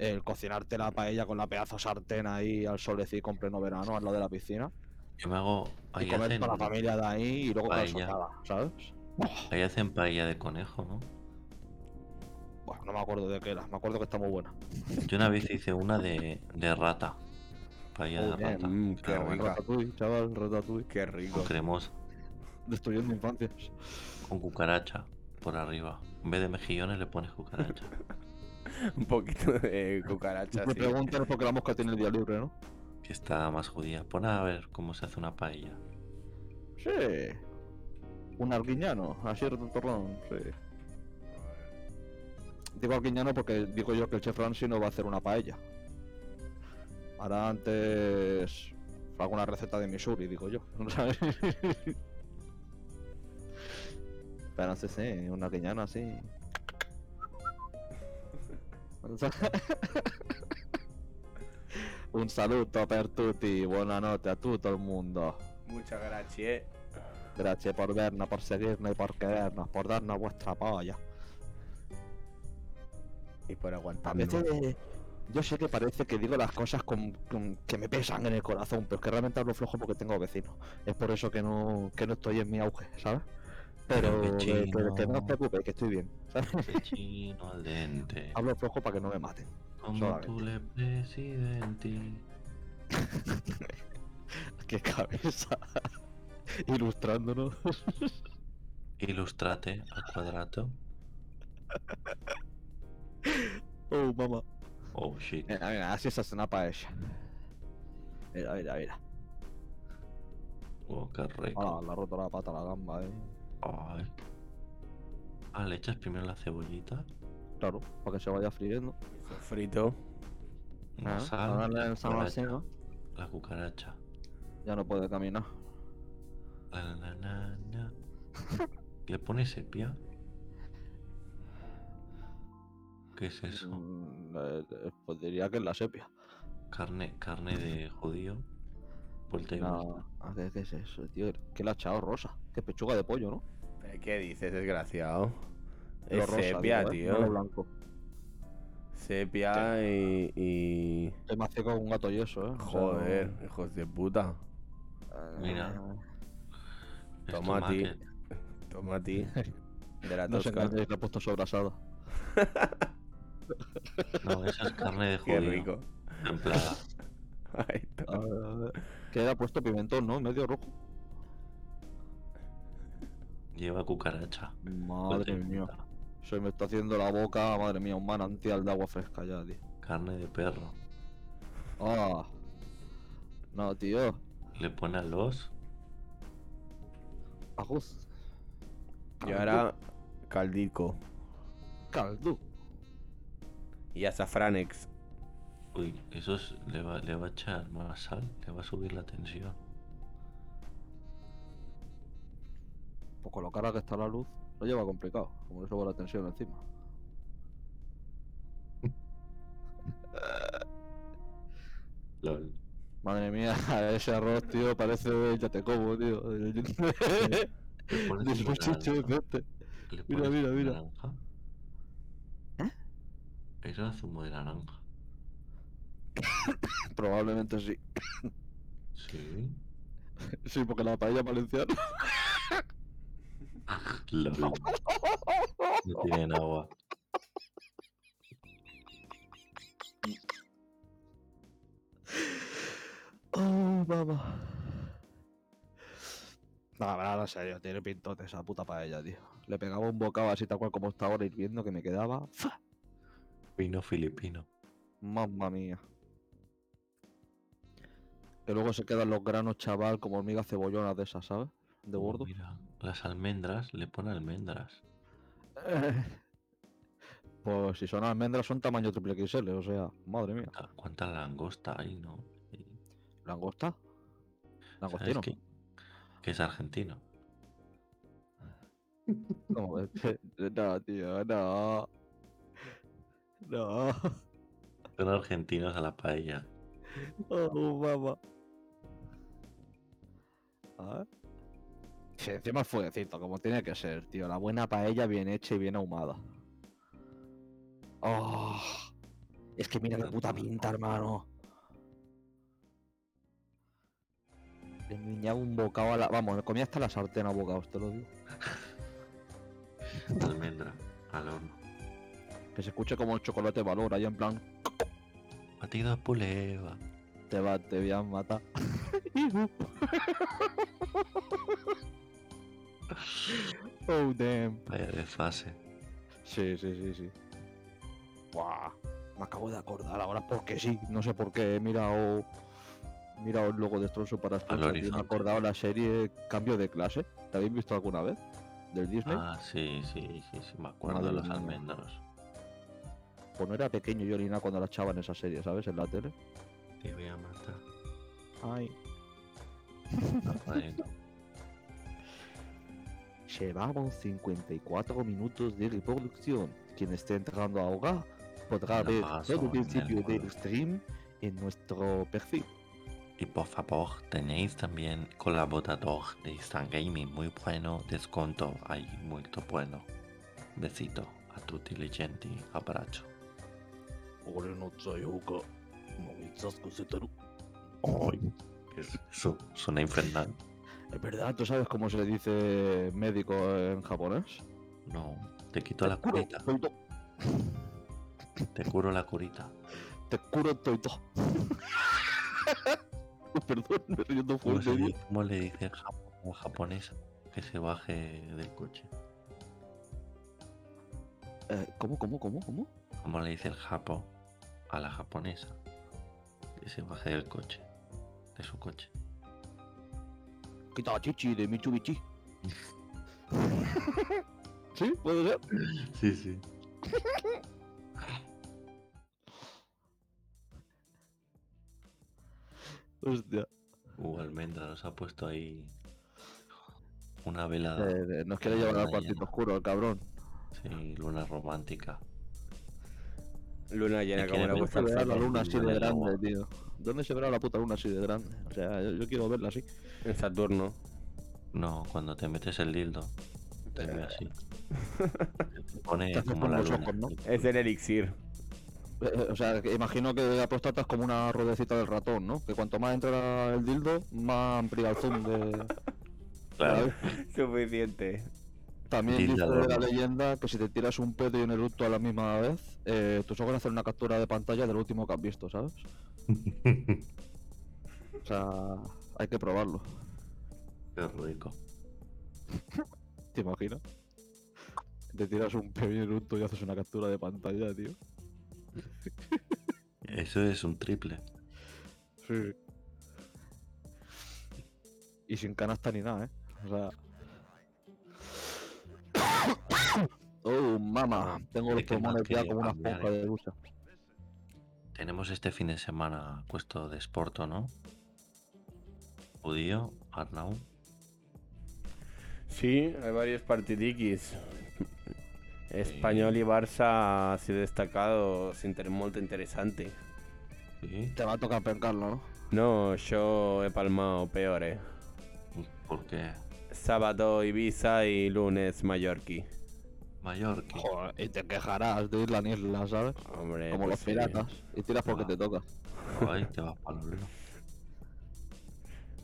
El cocinarte la paella con la pedazo sartén ahí al solecito en pleno verano, al lado de la piscina. Yo me hago. Y Ahí comer hacen, para la familia de ahí y luego con la paella. socada, ¿sabes? ahí hacen paella de conejo, ¿no? Bueno, no me acuerdo de qué era, me acuerdo que está muy buena. Yo una vez hice una de, de rata. Paella de bien. rata. Mm, qué rica. Ratatouille, chaval, ratatouille. Qué rico. Con cremosa. Destruyendo infancias. Con cucaracha por arriba. En vez de mejillones le pones cucaracha. Un poquito de cucaracha, Me preguntan porque la mosca tiene el día libre, ¿no? que está más judía. Pon a ver cómo se hace una paella. Sí. Un arguiñano, así torrón, sí. Digo arguiñano porque digo yo que el chef Ramsay no va a hacer una paella. Hará antes alguna receta de Missouri, digo yo. ¿sabes? Pero sí, sí, un arguiñano así. Un saluto per tutti, buonanotte a tutto il mondo. Muchas gracias. Gracias por vernos, por seguirnos y por querernos, por darnos vuestra polla. Y por aguantarnos. veces yo sé que parece que digo las cosas con, con- que me pesan en el corazón, pero es que realmente hablo flojo porque tengo vecinos. Es por eso que no, que no estoy en mi auge, ¿sabes? Pero Pero que, no os preocupéis, que estoy bien. Pechino al dente. Hablo flojo para que no me maten. Como solamente. tu le presidente. Qué cabeza. Ilustrándonos. Ilustrate al cuadrato. Oh, mamá. Oh shit. Mira, mira, así se hace una paella. Mira, mira, mira. Oh, qué rico. Ah, le ha roto la pata la gamba, eh. Ay. Ah, le echas primero la cebollita. Claro, para que se vaya friendo. Frito. La Ah, sal. ahora la le echamos así, cucaracha, ¿no? La cucaracha. Ya no puede caminar. La, la, la, la. ¿Le pones sepia? ¿Qué es eso? Mm, eh, eh, pues diría que es la sepia. Carne, carne de judío. Vuelta y. No, ¿a ¿qué, qué es eso, tío? ¿Qué le ha echado rosa? Que pechuga de pollo, ¿no? ¿Pero ¿Qué dices, desgraciado? Es rosa, sepia, digo, ¿eh? tío. Lo blanco. Sepia y, y... Es más seco que un gato y eso, ¿eh? O sea, Joder, hijos de puta. Mira. eh, Toma a ti. Toma a ti. De la No se le he puesto sobrasada. No, esa es carne de Qué judío. rico. Templada. Ay, to- A ver, a ver. Que le ha puesto pimentón, ¿no? Medio rojo. Lleva cucaracha. Madre mía. Se me está haciendo la boca, madre mía, un manantial de agua fresca ya, tío. Carne de perro. Ah. No, tío. Le pone a los. Ajuz. Y ahora caldico. Caldo. Y azafranex. Uy, eso es- le, va, le va a echar más sal. Le va a subir la tensión. Pues con lo cara que está la luz, lo lleva complicado. Como le subo la tensión encima. Lol. Madre mía, ese arroz, tío, parece tío. Los de chichos naranja. de este. Mira, mira, mira. naranja. ¿Eh? Eso era zumo de naranja. Probablemente sí. Sí. Sí, porque la paella valenciana. Lol. No tienen agua. Oh, mamá. No, verdad, en serio, tiene pintote esa puta paella, tío. Le pegaba un bocado así tal cual como está ahora hirviendo que me quedaba. ¡fa! Vino filipino. Mamma mía. Que luego se quedan los granos, chaval, como hormigas cebollonas de esas, ¿sabes? De Oh, gordo. Mira, las almendras, le pone almendras. Pues si son almendras son tamaño triple XL, o sea, madre mía. Ah, ¿Cuánta langosta hay, no? Sí. ¿Langosta? ¿Sabes ¿Langostino? Que es argentino. ¿Cómo ves? No, tío, no. No. Son argentinos a la paella. Oh, mamá. A ver. Sí, encima es fueguecito, como tiene que ser, tío. La buena paella bien hecha y bien ahumada. Oh, es que mira qué puta pinta, hermano. Le enviñaba un bocado a la. Vamos, le comía hasta la sartén a bocados, te lo digo. Almendra, al horno. Que se escuche como el chocolate valor, ahí en plan, Batido a puleva. te va, te voy a matar. oh, damn. Vaya de fase. Sí, sí, sí, sí. Buah, me acabo de acordar ahora porque sí, no sé por qué he mirado, he mirado el logo de Stronzo para escuchar y me he acordado la serie Cambio de clase. ¿La habéis visto alguna vez? Del Disney. Ah, sí, sí, sí, sí, me acuerdo de los almendros. Pues no era pequeño yo ni nada cuando la echaban esa serie, ¿sabes? En la tele. Te voy a matar. Ay. Llevamos 54 minutos de reproducción. Quien esté entrando ahora podrá No ver todo el principio del stream en nuestro perfil. Y por favor, tenéis también colaborador de Instant Gaming muy bueno, desconto ahí muy bueno. Besito a tutti legenti, abrazo. Ay, ¿qué es eso? Suena infernal. Es verdad, ¿tú sabes cómo se dice médico en japonés? No, te quito la curo, curita, toito. te curo la curita. Te curo toito. Perdón, me ¿Cómo, fuerte. dice- cómo le dice un japonés que se baje del coche? Eh, ¿Cómo, cómo, cómo, cómo? ¿Cómo le dice el japo a la japonesa que se baje del coche? De su coche. Quita chichi de Mitsubishi. ¿Sí? ¿Puede ser? Sí, sí. Hostia. Uh, almendra nos ha puesto ahí una velada. Eh, eh, nos quiere llevar al cuartito oscuro, el cabrón. Sí, luna romántica. Luna llena como quiere la ver vuestra ¿Dónde se verá la luna así de grande, agua. tío? ¿Dónde se verá la puta luna así de grande? O sea, yo, yo quiero verla así. En Saturno. No, cuando te metes el dildo, te ve así. Te pone Te como la luna. ojos, ¿no? Es el elixir. Eh, O sea, que imagino que la próstata es como una ruedecita del ratón, ¿no? Que cuanto más entra el dildo, más amplía el zoom de... Claro. Suficiente. También dice la leyenda que si te tiras un pedo y un eructo a la misma vez, eh, tus ojos hacen una captura de pantalla del último que has visto, ¿sabes? O sea, hay que probarlo. Qué rico. ¿Te imaginas? Te tiras un eructo y haces una captura de pantalla, tío. Eso es un triple. Sí. Y sin canasta ni nada, ¿eh? O sea... Oh, mamá. Tengo los pulmones ya como una cambiar, esponja ¿eh? de ducha. Tenemos este fin de semana puesto de Sporto, ¿no? Judío, Arnau. Sí, hay varios partidiquis. Español y Barça así destacados, inter molt interesante. ¿Sí? Te va a tocar pencarlo, ¿no? No, yo he palmado peor, eh. ¿Por qué? Sábado Ibiza y lunes Mallorquí. Mallorca. Joder, y te quejarás de isla en isla, ¿sabes? Hombre, Como pues los sí. piratas. Y tiras porque Ah. te toca. Ay, te vas para los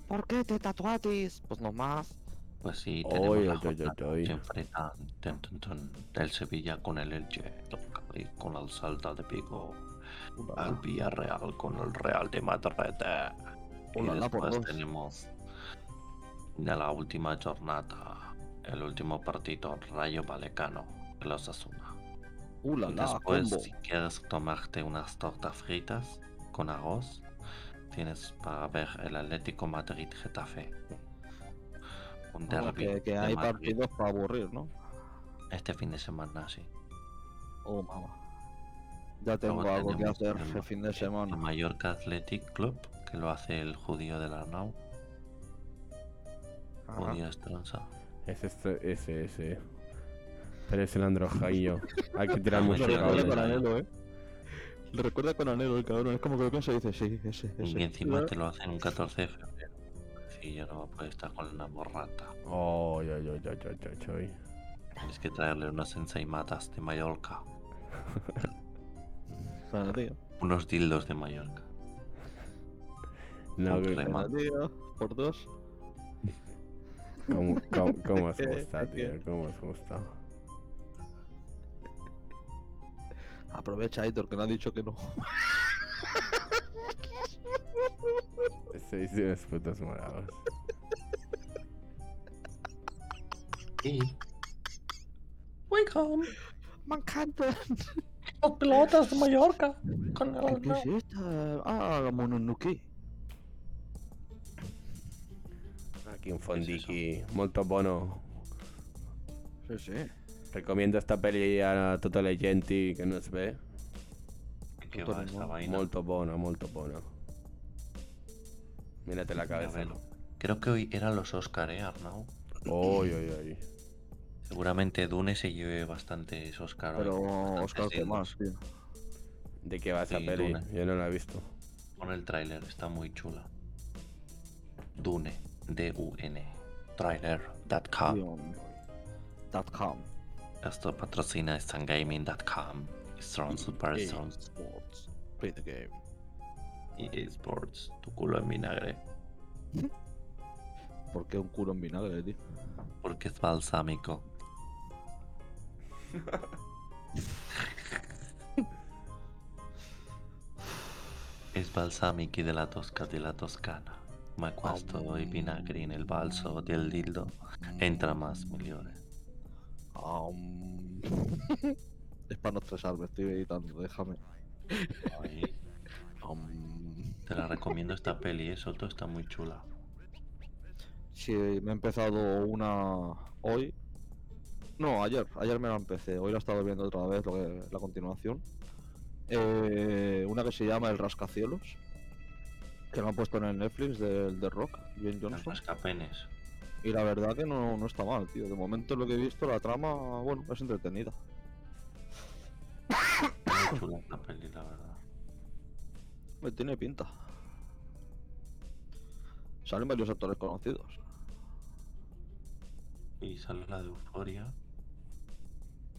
¿Por qué te tatuatis? Pues no más. Pues sí, Oy, tenemos la oy, oy, jornada oy. que enfrenta tun, tun, tun, el Sevilla con el Elche con el Salta de Pico, al Villarreal con el Real de Madrid. Y después dos. tenemos de la última jornada, el último partido, Rayo Vallecano, el Osasuna. Uh, la, Y la, después, si quieres tomarte unas tortas fritas con arroz, tienes para ver el Atlético Madrid-Getafe. Un Vamos, derbi que, que de hay Madrid. partidos para aburrir, ¿no? Este fin de semana, sí. Oh, mamá. Ya tengo Luego algo que hacer el- el fin de El semana. Mallorca Athletic Club, que lo hace el judío del Arnau, Ajá. judío Estronza. Ese, ese, ese, ese. Pero es el androjaillo. Hay que tirar mucho recuerda con anhelo, ¿eh? Lo recuerda con anhelo el cabrón. Es como que lo piensa y dice, sí, ese, ese. Y encima te lo hacen un 14 de febrero. Sí, yo no puedo estar con una borrata. Oy, oy, oy, oy, oy, oy, oy. Tienes que traerle unas ensaimadas de Mallorca. Tío. Unos dildos de Mallorca. No, Un que-. Por dos. ¿Cómo, cómo, cómo os gusta, es tío? ¿Cómo os gusta? Aprovecha, Aitor, que no ha dicho que no. Sois unos putos morados. Y. Welcome. Me encanta. Los pilotos de Mallorca. Con ¿Qué es esta? Ah, la Mononoke. Aquí un fondiki molto buono. Sí, sí. Recomiendo esta peli a tutta la gente que nos ve. ¿Qué Todo va vaina? Molto buono, molto buono. Mírate la cabeza. Creo que hoy eran los Oscar, ¿eh, Arnau? Oy, oy, oy. Seguramente Dune se lleve bastantes Oscar. Pero Oscar, ¿qué dildos. más, tío? ¿De qué va esa Sí, peli? Dune. Yo no la he visto. Pon el tráiler, está muy chula. Dune, D-U-N. Trailer.com. Com. Esto patrocina StanGaming.com. Strong Super EA Strong Sports. Play the game. y Sports. Tu culo en vinagre. ¿Por qué un culo en vinagre, tío? Porque es balsámico. Es balsamico della Tosca della Toscana. Ma questo i vinagre nel balso del dildo entra más migliore. Am. es para no estresarme, estoy editando, déjame. Am. te la recomiendo esta peli, ¿eh? Soto está muy chula. Sí, me he empezado una hoy. No, ayer. Ayer me la empecé. Hoy la he estado viendo otra vez, lo que, la continuación. Eh, una que se llama El Rascacielos. Que lo han puesto en el Netflix del de Rock, Los Johnson. mascapenes. Y la verdad que no, no está mal, tío. De momento lo que he visto, la trama, bueno, es entretenida. Muy chula esta peli, la verdad. Me tiene pinta. Salen varios actores conocidos. Y sale la de Euforia.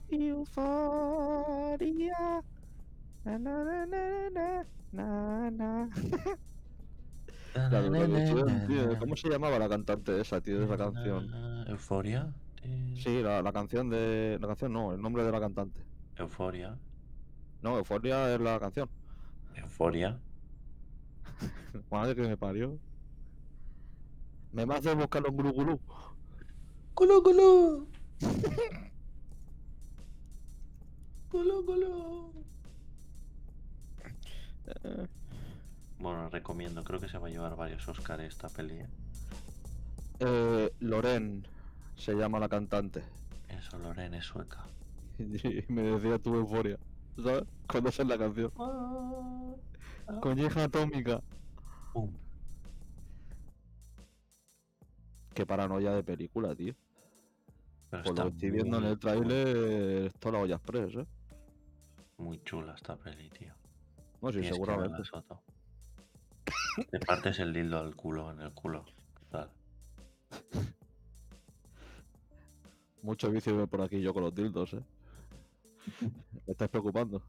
Euforia. Na, na, na, na, na, na, de Eurovisión, tío. ¿Cómo se llamaba la cantante esa, tío, de esa canción? Euforia. Eh, Sí, la, la canción de. La canción no, el nombre de la cantante. Euforia. No, Euforia es la canción. Euforia. Madre que me parió. Me a hacer buscar los gurugurú. ¡Culo, culo! ¡Culo, culo! Eh, Bueno, recomiendo, creo que se va a llevar varios Oscars esta peli. ¿eh? eh, Loren se llama la cantante. Eso, Lorena es sueca. Y me decía tu euforia. ¿Sabes? Cuando es la canción. Colleja atómica. Pum. Qué paranoia de película, tío. Pero Por está lo que estoy viendo en el tráiler, esto la olla express, ¿eh? Muy chula esta peli, tío. No, sí, Tienes seguramente. Te partes el dildo al culo, en el culo. Tal. Mucho vicio por aquí yo con los dildos, ¿eh? Me estás preocupando.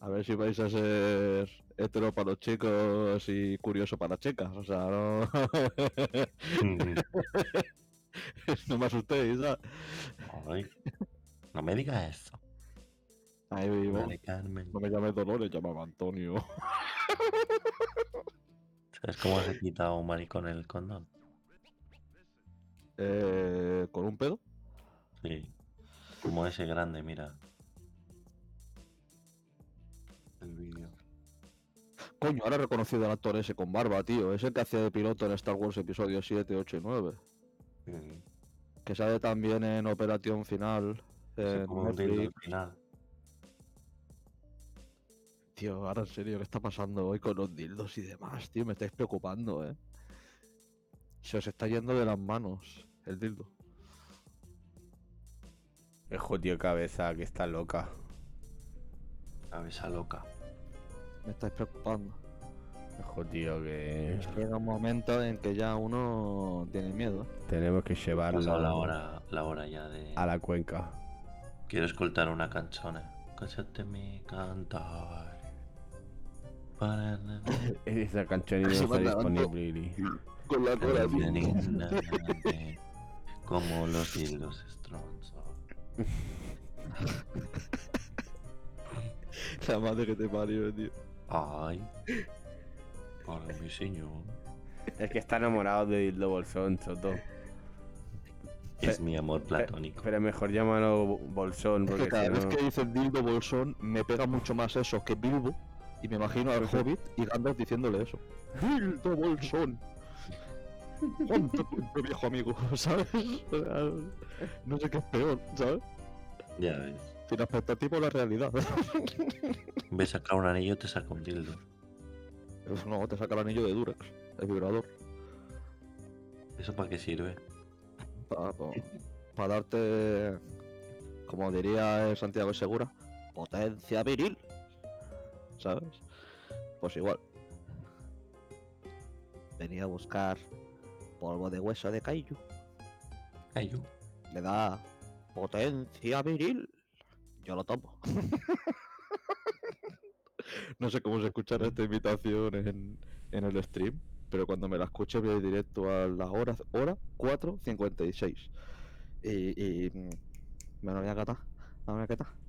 A ver si vais a ser hetero para los chicos y curioso para las chicas. O sea, no, no me asustéis. ¿sabes? Ay, no me digas eso. Ahí vivo. Carmen. No me llames Dolores, llamaba Antonio. ¿Sabes cómo se quita a un maricón el condón? Eh, ¿Con un pedo? Sí. Como ese grande, mira. El vídeo. Coño, ahora he reconocido al actor ese con barba, tío. Es el que hacía de piloto en Star Wars episodio 7, 8 y 9. Sí. Que sale también en Operación Final. En como un Netflix. final. Tío, ahora en serio, ¿qué está pasando hoy con los dildos y demás, tío? Me estáis preocupando, eh. Se os está yendo de las manos el dildo. El jodido cabeza que está loca. Cabeza loca. Me estáis preocupando. El jodido que Llega un momento en que ya uno tiene miedo. tenemos que la llevarlo hora, la hora ya de... a la cuenca. Quiero escoltar una canzone. Cállate cantar. Para... Esa canción no está disponible. Con la cola. Como los hilos stronzo. La madre que te parió, tío. Ay. Para mi señor. Es que está enamorado de Dildo Bolsón, Soto. Es mi amor platónico. Pero mejor llámalo Bolsón, Es que porque cada si vez no... que dicen dildo bolsón, me pega mucho más eso que Bilbo. Y me imagino al Hobbit y Gandalf diciéndole eso. Dildo bolsón. Ponte tu viejo amigo, ¿sabes? O sea, No sé qué es peor, ¿sabes? Ya ves. Sin expectativa a la realidad. Ves sacar un anillo, te saca un dildo. Eso no, te saca el anillo de Durex, el vibrador. ¿Eso para qué sirve? Para darte, como diría Santiago Segura, potencia viril. ¿Sabes? Pues igual. Venía a buscar polvo de hueso de Kaiju. Ayu. Le da potencia viril. Yo lo tomo. no sé cómo se escuchará esta invitación en, en el stream, pero cuando me la escuche voy directo a la hora, hora 4.56. Y, y mm, me lo voy a catar. Me lo voy a catar.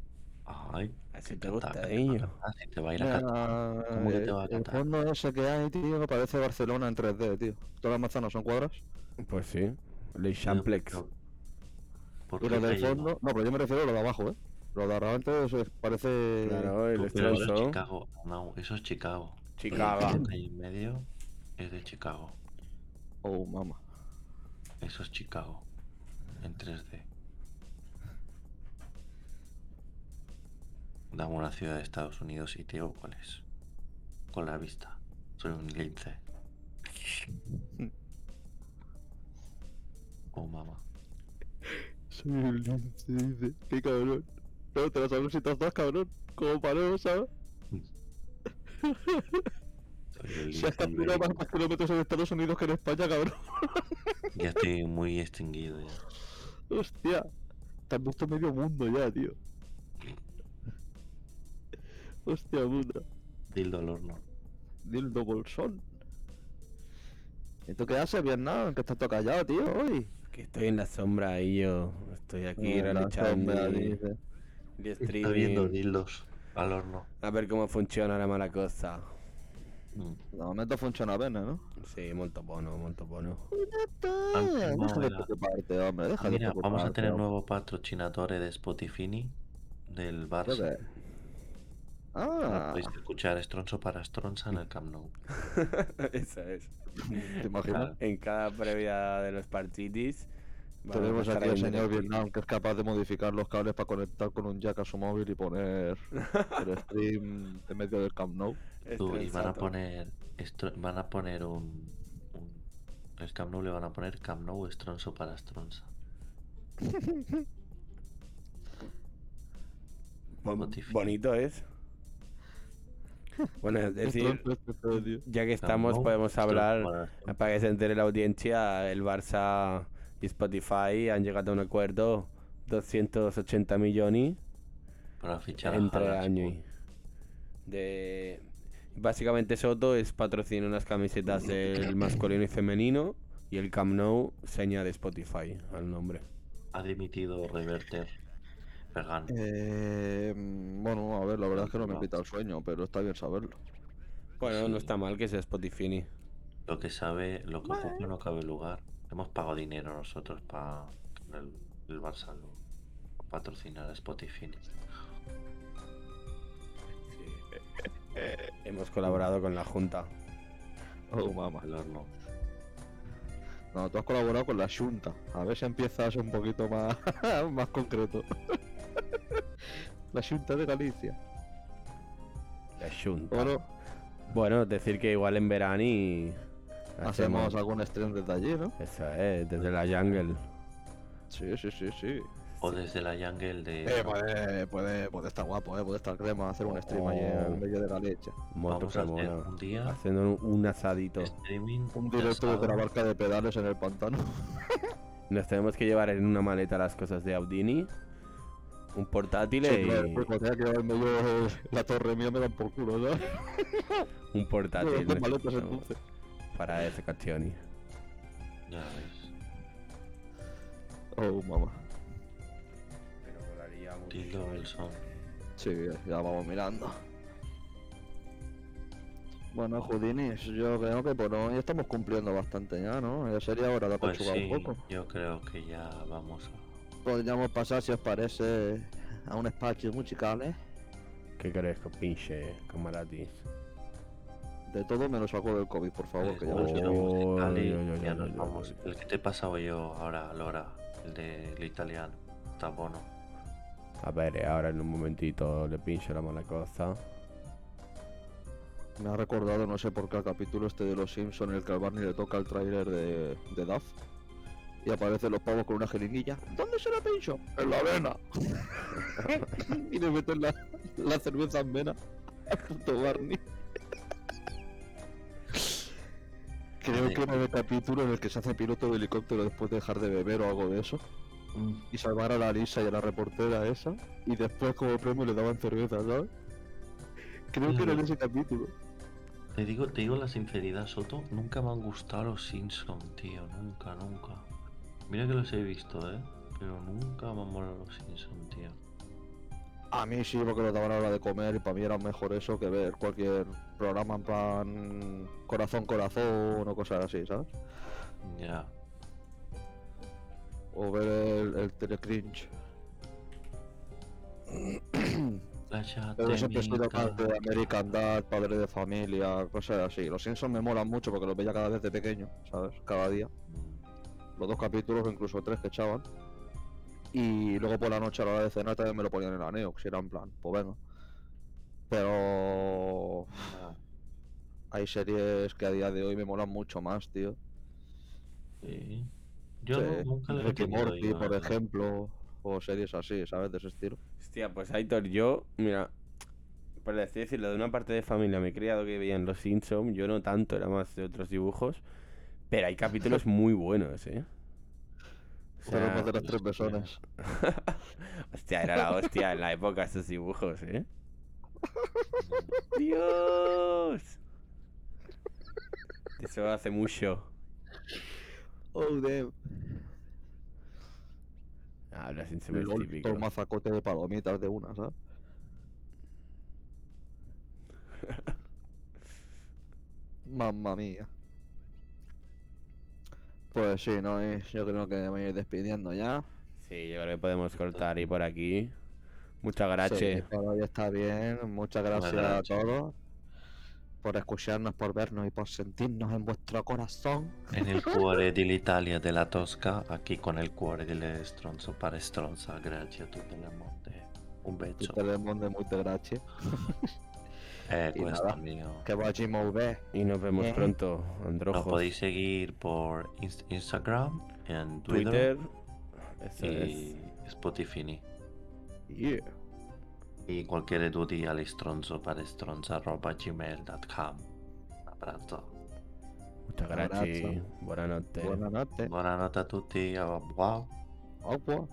Ay. Así te gusta, niño. Si te va a ir a catar. ¿Cómo que te va a el catar? fondo ese que hay, tío, parece Barcelona en 3D, tío. Todas las manzanas son cuadras. Pues sí. Le Champlex. Pero- ¿Por Y qué lo del fondo, no, pero yo me refiero a lo de abajo, ¿eh? Lo de arriba eso es- parece. Claro, el Pero eso es. Chicago. No, eso es Chicago. Chicago. Hay en medio es de Chicago. Oh, mamá. Eso es Chicago. En 3D. Dame una ciudad de Estados Unidos y te digo cuál es. Con la vista. Soy un lince. Oh, mamá. Soy un lince, dice. Qué cabrón. No, te las todas dos, cabrón. Como paró, ¿sabes? Soy el Si has capturado más kilómetros en Estados Unidos que en España, cabrón. Ya estoy muy extinguido ya. Hostia. Te has visto medio mundo ya, tío. Hostia puta. Dildo al horno. Dildo bolsón. ¿Y tú qué haces, Vietnam? Que estás todo callado, tío, hoy. Que estoy en la sombra y yo estoy aquí la realizando Está viendo dildos al horno. A ver cómo funciona la mala cosa. Mm. De momento funciona bien, ¿no? Sí, molto buono, molto buono. No de Mira, vamos a tener hombre. nuevo patrocinador de Spotify del Barça. Ah, Podéis escuchar Estronzo para Stronza en el Camp Nou. Eso es. ¿te imaginas? En cada previa de los a Tenemos aquí al señor. Vietnam que es capaz de modificar los cables para conectar con un jack a su móvil y poner el stream en medio del Camp Nou. Tú, y van a poner van a poner un, un- el Camp Nou le van a poner Camp Nou Estronzo para Stronza. Bon- bonito es. Bueno, es decir, ya que estamos, podemos hablar, para- que se entere la audiencia, el Barça y Spotify han llegado a un acuerdo 280 millones para fichar entre año y... De... Básicamente Soto es patrocina unas camisetas del masculino y femenino y el Camp Nou seña de Spotify al nombre. Ha dimitido Reverter. Vegan. Eh, bueno, a ver, la verdad es que no me quita el sueño, pero está bien saberlo. Bueno, no está mal que sea Spotify. Lo que sabe, lo que ocurre no cabe lugar. Hemos pagado dinero nosotros para el, el Barça lo patrocinar a Spotify. Hemos colaborado con la Junta. Oh, mamá. El horno. No, tú has colaborado con la Junta. A ver si empiezas un poquito más, más concreto. La Junta de Galicia. La Junta. Bueno, Bueno, decir que igual en verano y hacemos algún stream desde allí, ¿no? Eso es, desde la jungle. Sí, sí, sí, sí. O desde la jungle de. Eh, puede, puede, puede estar guapo, ¿eh? Puede estar crema, hacer un stream allí en medio de la leche. Moto Vamos a hacer un día Haciendo un, un asadito. streaming. Un de directo desde la barca de pedales en el pantano. Nos tenemos que llevar en una maleta las cosas de Audini. Un portátil Sí, y pues yo la torre mía me dan por culo, ¿sabes? un portátil Dos maletas necesitamos entonces. para ese caccioni. Ya ves. Oh, mamá. Pero molaría mucho. Tildo Wilson. Sí, ya vamos mirando. Bueno, Judinis, yo creo que por hoy estamos cumpliendo bastante ya, ¿no? Ya sería hora de Pues apechugar sí, un poco. yo creo que ya vamos a. Podríamos pasar, si os parece, a un espacio musical, ¿eh? ¿Qué crees que pinche camaratis? De todo menos algo del COVID, por favor, que ya nos vamos. El que te he pasado yo ahora, Lora, el del italiano. Está bueno. A ver, eh, ahora en un momentito le pincho la mala cosa. Me ha recordado, no sé por qué, el capítulo este de Los Simpsons en el que al Barney le toca el tráiler de, de Duff. Y aparecen los pavos con una jeringuilla. ¿Dónde se la pincho? En la vena. y le meten la, la cerveza en vena al puto Barney. Creo que era el capítulo en el que se hace piloto de helicóptero después de dejar de beber o algo de eso. Y salvar a la Lisa y a la reportera esa. Y después como premio le daban cerveza, ¿sabes? Creo que era en ese capítulo. Te digo, te digo la sinceridad, Soto, nunca me han gustado los Simpsons, tío. Nunca, nunca. Mira que los he visto, eh. Pero nunca me han molado los Simpsons, tío. A mí sí, porque lo daban a la hora de comer y para mí era mejor eso que ver cualquier programa en plan corazón, corazón o cosas así, ¿sabes? Ya. O ver el, el telecringe. Pero siempre chatémica. parte de American Dad, Padre de Familia, cosas así. Los Simpsons me molan mucho porque los veía cada vez de pequeño, ¿sabes? Cada día. Mm, Los dos capítulos, o incluso tres que echaban. Y luego por la noche a la hora de cenar también me lo ponían en la Neo, si era en plan, pues venga. Pero ya, hay series que a día de hoy me molan mucho más, tío. sí. Yo Sí, nunca le he Rick y tenido Morty, por ejemplo, o series así, ¿sabes? De ese estilo. Hostia, pues Aitor, yo, mira, por decirlo, de una parte de familia me he criado que veían los Simpsons, yo no tanto, era más de otros dibujos, pero hay capítulos muy buenos, ¿eh? O sea, de las tres personas. hostia, era la hostia en la época estos dibujos, ¿eh? ¡Dios! Eso hace mucho. Oh, damn. Ah, es Lol, típico. todo mazacote de palomitas de una, ¿sabes? Mamma mía. Pues sí, no, y yo creo que me voy a ir despidiendo ya. Sí, yo creo que podemos cortar y por aquí. Muchas Sí, gracias. por hoy está bien. Muchas gracias a gracias. todos por escucharnos, por vernos y por sentirnos en vuestro corazón. En el cuore dell'Italia della Tosca, aquí con el cuore del stronzo para stronza, grazie a tutte le molte. Un beso. tenemos de muchas gracias. Eh, y nada. mio. Que vayamos muy bien. Y nos vemos Eh. pronto, Nos Androjos. podéis seguir por Inst- Instagram, en Twitter, Twitter. Eso es. y Spotify. Yeah. Y cualquier duda al stronzo para stronza arroba gmail.com. Un abbraccio. Muchas Abrazo. gracias. Buenas noches. Buenas noches. Buonanotte a tutti. Au revoir. Au revoir.